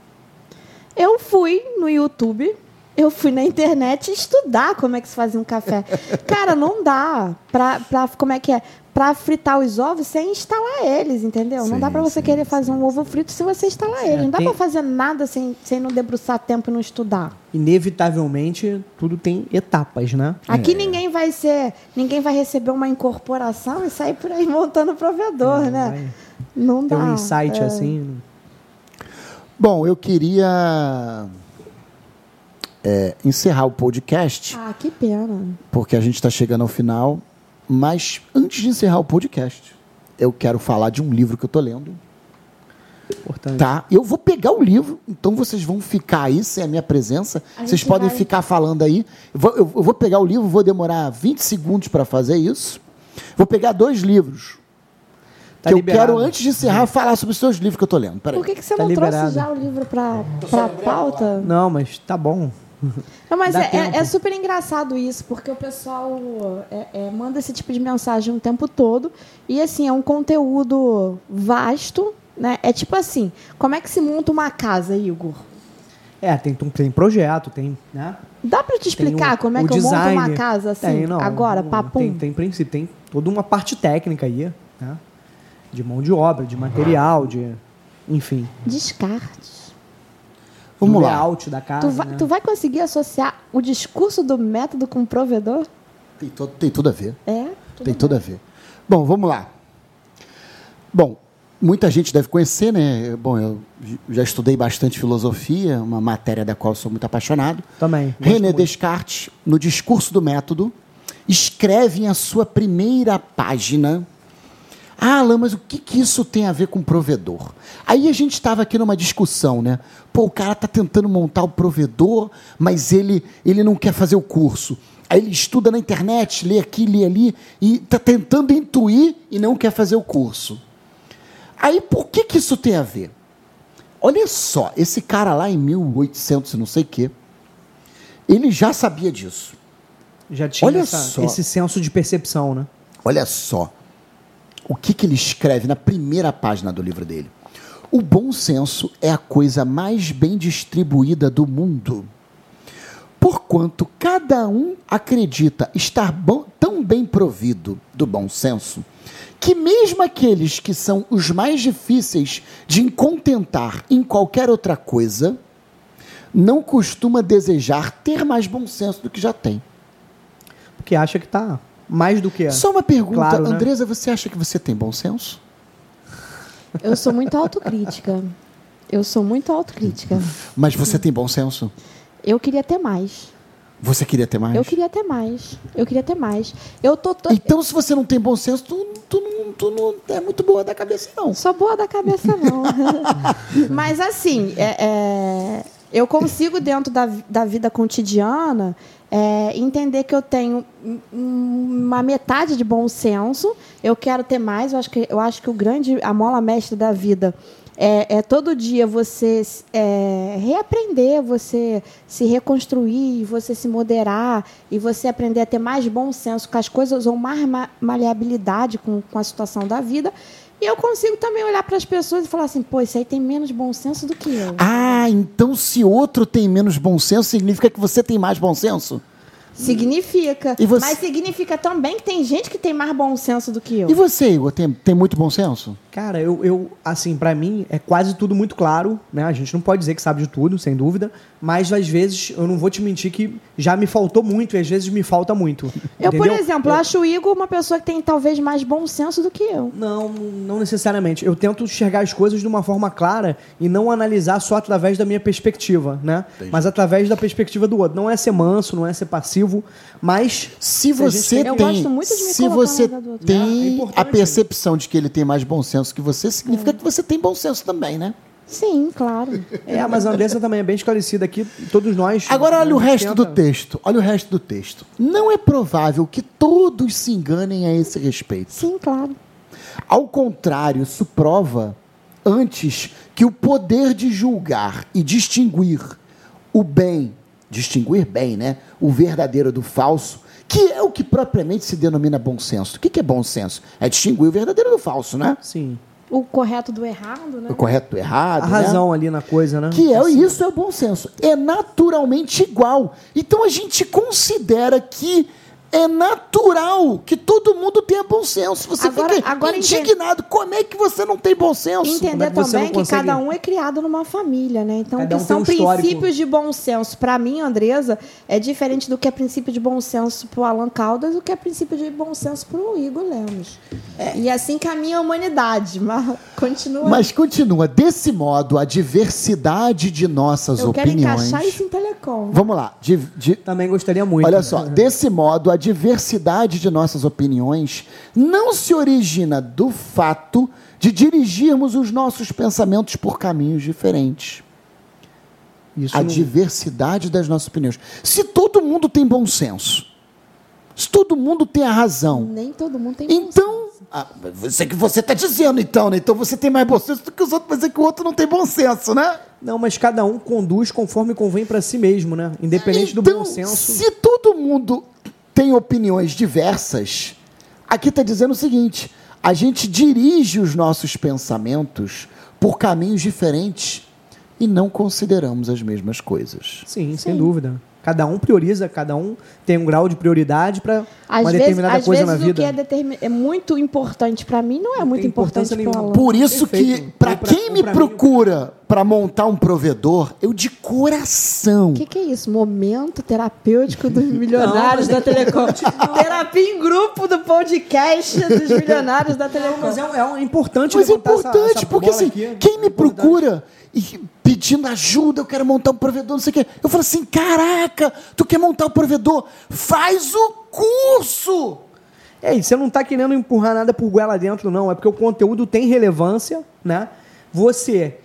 Eu fui no YouTube, eu fui na internet estudar como é que se fazia um café. Cara, não dá pra, pra como é que é? Pra fritar os ovos sem instalar eles, entendeu? não Sim, dá pra você sim, querer fazer um ovo frito se você instalar ele. Não dá tem- pra fazer nada sem, sem não debruçar tempo e não estudar. Inevitavelmente, tudo tem etapas, né? Aqui ninguém vai ser, ninguém vai receber uma incorporação e sair por aí montando provedor, É, né? vai Não dá. um insight É. assim. Bom, eu queria é, encerrar o podcast, Ah, que pena. porque a gente está chegando ao final. Mas antes de encerrar o podcast, eu quero falar de um livro que eu tô lendo. Importante. Tá? Eu vou pegar o livro, então vocês vão ficar aí sem a minha presença. A Vocês podem vai- ficar falando aí. Eu vou, eu- vou pegar o livro, vou demorar 20 segundos para fazer isso. Vou pegar dois livros. Tá que eu quero, antes de encerrar, falar sobre os seus livros que eu tô lendo. Peraí. Por que, que você Tá não liberado. trouxe já o livro para a pauta? Não, mas tá bom. Não, mas é, é- é super engraçado isso, porque o pessoal é- é, manda esse tipo de mensagem o tempo todo. E assim, é um conteúdo vasto. Né? É tipo assim, como é que se monta uma casa, Igor? É, tem, tem projeto, tem, né? Dá para te explicar um- como é que eu monto uma design. casa assim? Tem, não, agora, não, papum? Tem, tem princípio, tem toda uma parte técnica aí, né? De mão de obra, de material, de. Enfim. Descartes. Vamos do lá. layout da casa. Tu vai, né? tu vai conseguir associar o discurso do método com o provedor? Tem, to- tem tudo a ver. É? Tem tudo a ver. Bom, vamos lá. Bom, muita gente deve conhecer, né? Bom, eu já estudei bastante filosofia, uma matéria da qual sou muito apaixonado. Também. René muito. Descartes, no discurso do método, escreve em a sua primeira página. Ah, Alain, mas o que, que isso tem a ver com provedor? Aí a gente estava aqui numa discussão, né? Pô, o cara está tentando montar o provedor, mas ele, ele não quer fazer o curso. Aí ele estuda na internet, lê aqui, lê ali, e está tentando intuir e não quer fazer o curso. Aí por que, que isso tem a ver? Olha só, esse cara lá em 1800 e não sei o quê, ele já sabia disso. Já tinha Olha essa- só. esse senso de percepção, né? Olha só o que, que ele escreve na primeira página do livro dele. O bom senso é a coisa mais bem distribuída do mundo. Porquanto cada um acredita estar bom- tão bem provido do bom senso, que mesmo aqueles que são os mais difíceis de contentar em qualquer outra coisa, não costuma desejar ter mais bom senso do que já tem. Porque acha que tá mais do que. Só uma pergunta, Claro, né? Andresa, você acha que você tem bom senso? Eu sou muito autocrítica. Eu sou muito autocrítica. Mas você tem bom senso? Eu queria ter mais. Você queria ter mais? Eu queria ter mais. Eu queria ter mais. Eu tô. to- Então, se você não tem bom senso, tu, tu, não, tu não é muito boa da cabeça, não. Sou boa da cabeça, não. Mas assim, é- é, eu consigo, dentro da, da vida cotidiana, é, entender que eu tenho um- um- uma metade de bom senso. Eu quero ter mais. Eu acho que, eu acho que o grande, a mola mestra da vida é, é todo dia você é, reaprender, você se reconstruir, você se moderar e você aprender a ter mais bom senso com as coisas ou mais ma- maleabilidade com, com a situação da vida. E eu consigo também olhar para as pessoas e falar assim, pô, isso aí tem menos bom senso do que eu. Ah, então se outro tem menos bom senso, significa que você tem mais bom senso? Significa. E você- Mas significa também que tem gente que tem mais bom senso do que eu. E você, Igor, tem, tem muito bom senso? Cara, eu, eu assim, pra mim é quase tudo muito claro, né? A gente não pode dizer que sabe de tudo, sem dúvida, mas às vezes eu não vou te mentir que já me faltou muito e às vezes me falta muito. Eu, por entendeu? exemplo, Eu- acho o Igor uma pessoa que tem talvez mais bom senso do que eu. Não, não necessariamente. Eu tento enxergar as coisas de uma forma clara e não analisar só através da minha perspectiva, né? Mas através da perspectiva do outro. Não é ser manso, não é ser passivo, mas Se você tem- Eu tem, gosto muito de me se você outro. É, é tem a percepção de que ele tem mais bom senso que você, significa que você tem bom senso também, né? Sim, claro. é, mas a Andressa também é bem esclarecida aqui, todos nós. Agora olha o resto do tenta- texto. Olha o resto do texto. Não é provável que todos se enganem a esse respeito. Sim, claro. Ao contrário, isso prova antes que o poder de julgar e distinguir o bem, distinguir bem, né? O verdadeiro do falso, que é o que propriamente se denomina bom senso. O que é bom senso? É distinguir o verdadeiro do falso, né? Sim. O correto do errado, né? O correto do errado. A né? razão ali na coisa, né? Que é isso é o bom senso. É naturalmente igual. Então a gente considera que é natural que todo mundo tenha bom senso. Você Agora- fica agora indignado. Como é que você não tem bom senso? Entender é que também que consegue- cada um é criado numa família, né? Então, Cada que um são um histórico. princípios de bom senso. Para mim, Andresa, é diferente do que é princípio de bom senso pro Alan Caldas, do que é princípio de bom senso pro Igor Lemos. E assim caminha a humanidade, mas continua. Mas continua. Desse modo, a diversidade de nossas Eu quero opiniões. encaixar isso em telecom. Vamos lá. De- de- Também gostaria muito. Olha só, desse modo, a diversidade de nossas opiniões não se origina do fato de dirigirmos os nossos pensamentos por caminhos diferentes. Isso a não- diversidade das nossas opiniões. Se todo mundo tem bom senso, se todo mundo tem a razão, Nem todo mundo tem bom então. Ah, você que você está dizendo, então, né? Então você tem mais bom senso do que os outros, mas é que o outro não tem bom senso, né? Não, mas cada um conduz conforme convém pra si mesmo, né? Independente do então, bom senso. se todo mundo tem opiniões diversas, aqui está dizendo o seguinte: a gente dirige os nossos pensamentos por caminhos diferentes e não consideramos as mesmas coisas. Sim, sem dúvida. Cada um prioriza, cada um tem um grau de prioridade para Às uma vezes, determinada às coisa vezes na o que vida. é, determi- é muito importante para mim não é muito importante para. Por isso que, Perfeito. para Ou pra- quem ou me pra procura para montar um provedor, eu de coração. O que, que é isso? Momento terapêutico dos milionários da Telecom. Terapia em grupo do podcast dos milionários da Telecom. Mas é, é um- é importante Mas é importante, essa porque assim, aqui. quem me É importante. E pedindo ajuda, eu quero montar um provedor, não sei o quê. Eu falo assim: caraca, tu quer montar um provedor? Faz o curso! É, e você não tá querendo empurrar nada por goela dentro, não. É porque o conteúdo tem relevância, né? Você,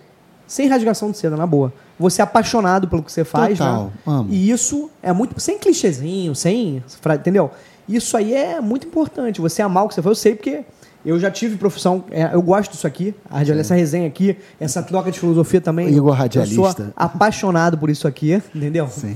sem rasgação de seda, na boa. Você é apaixonado pelo que você faz, Total, né? amo. E isso é muito. Sem clichêzinho, sem. Entendeu? Isso aí é muito importante. Você amar o que você faz. Eu sei porque eu já tive profissão. é, eu gosto disso aqui. Essa resenha aqui, essa troca de filosofia também. Igor Eu radialista. sou apaixonado por isso aqui, entendeu? Sim.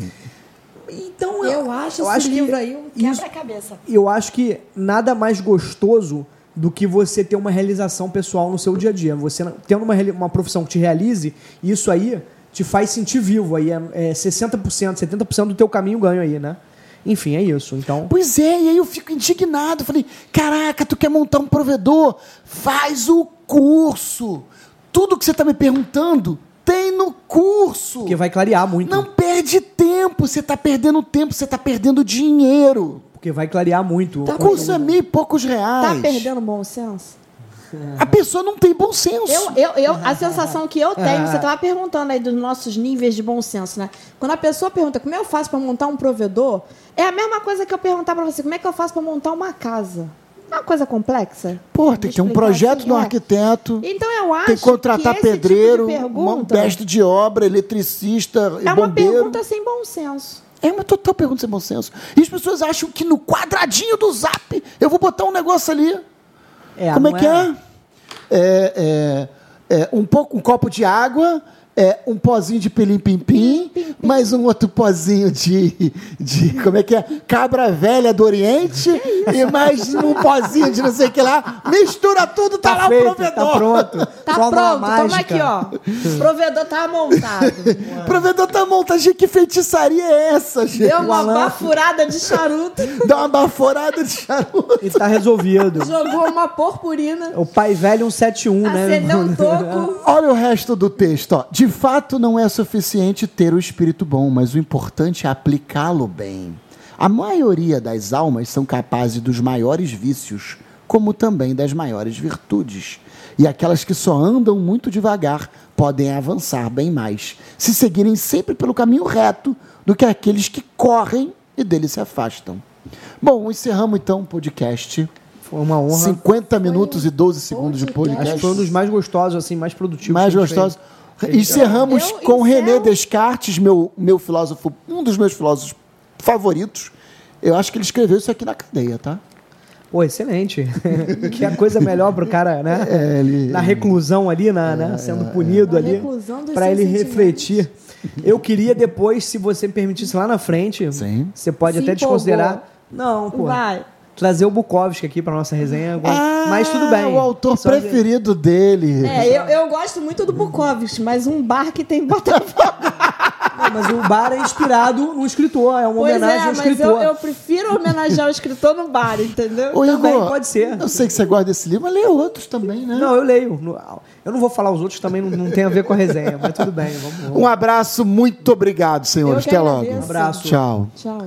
Então Eu acho eu esse acho que livro aí um quebra-cabeça. eu acho que nada mais gostoso do que você ter uma realização pessoal no seu dia a dia. Você tendo uma, uma profissão que te realize, isso aí te faz sentir vivo. Aí é, é 60%, 70% do teu caminho ganho aí, né? Enfim, é isso. Então, Pois é, e aí eu fico indignado. Falei, caraca, tu quer montar um provedor? Faz o curso. Tudo que você está me perguntando tem no curso. porque vai clarear muito. Não perde tempo, você está perdendo tempo, você está perdendo dinheiro. Porque vai clarear muito. Tá O curso é mil e poucos reais. Tá perdendo bom senso? A pessoa não tem bom senso. Eu, eu, eu, a sensação que eu tenho, você estava perguntando aí dos nossos níveis de bom senso, né? Quando a pessoa pergunta como eu faço para montar um provedor, é a mesma coisa que eu perguntar para você como é que eu faço para montar uma casa. Não é uma coisa complexa? Pô, tem que ter um explicar projeto assim, do é. arquiteto. Então eu acho Tem que contratar que esse pedreiro, tipo de um pergunta mestre de obra, eletricista, é uma bombeiro. pergunta sem bom senso. É uma total pergunta sem bom senso. E as pessoas acham que no quadradinho do zap eu vou botar um negócio ali. É, Como é que é? É, é, é, um pouco um copo de água, é, um pozinho de pilim-pim-pim, mais um outro pozinho de, de. Como é que é? Cabra velha do Oriente e mais um pozinho de não sei o que lá. Mistura tudo, tá, lá feito, o provedor. Tá pronto. Tá Fórmula pronto, toma aqui, ó. O provedor tá montado. O provedor tá montado. Gente, que feitiçaria é essa, gente? Deu uma Alan- bafurada de charuto, Dá uma baforada de charuto. E tá resolvido. jogou uma purpurina, O pai velho 171, né? acendeu um toco. Olha o resto do texto. Ó. De fato, não é suficiente ter o espírito bom, mas o importante é aplicá-lo bem. A maioria das almas são capazes dos maiores vícios, como também das maiores virtudes. E aquelas que só andam muito devagar podem avançar bem mais, se seguirem sempre pelo caminho reto, do que aqueles que correm e dele se afastam. Bom, encerramos então o podcast. Foi uma honra. 50 minutos e 12 segundos de podcast. Acho que foi um dos mais gostosos, assim, mais produtivos. mais que a gente gostoso. Encerramos Eu com encerro- René Descartes, meu, meu filósofo, um dos meus filósofos favoritos. Eu acho que ele escreveu isso aqui na cadeia, tá? Pô, excelente. que é coisa melhor pro cara, né? É, ele- Na reclusão ali, na, né? sendo punido Na ali. reclusão dos Pra seus ele refletir. Eu queria depois, se você me permitisse lá na frente, Sim. você pode Se até empolgou. desconsiderar. Não, pô. Vai. Trazer o Bukowski aqui pra nossa resenha. Ah, mas tudo bem. O autor Só de- preferido dele. É, eu, eu gosto muito do Bukowski, mas um bar que tem Botafogo. Não, mas o bar é inspirado no escritor, é uma Pois homenagem é, ao mas escritor. eu, eu prefiro homenagear o escritor no bar, entendeu? Ô, também Igor, pode ser. Eu sei que você gosta desse livro, mas lê outros também, né? Não, eu leio. Eu não vou falar os outros, também não, não tem a ver com a resenha, mas tudo bem, vamos, vamos. Um abraço, muito obrigado, senhores. Até logo. Um abraço. Tchau. Tchau.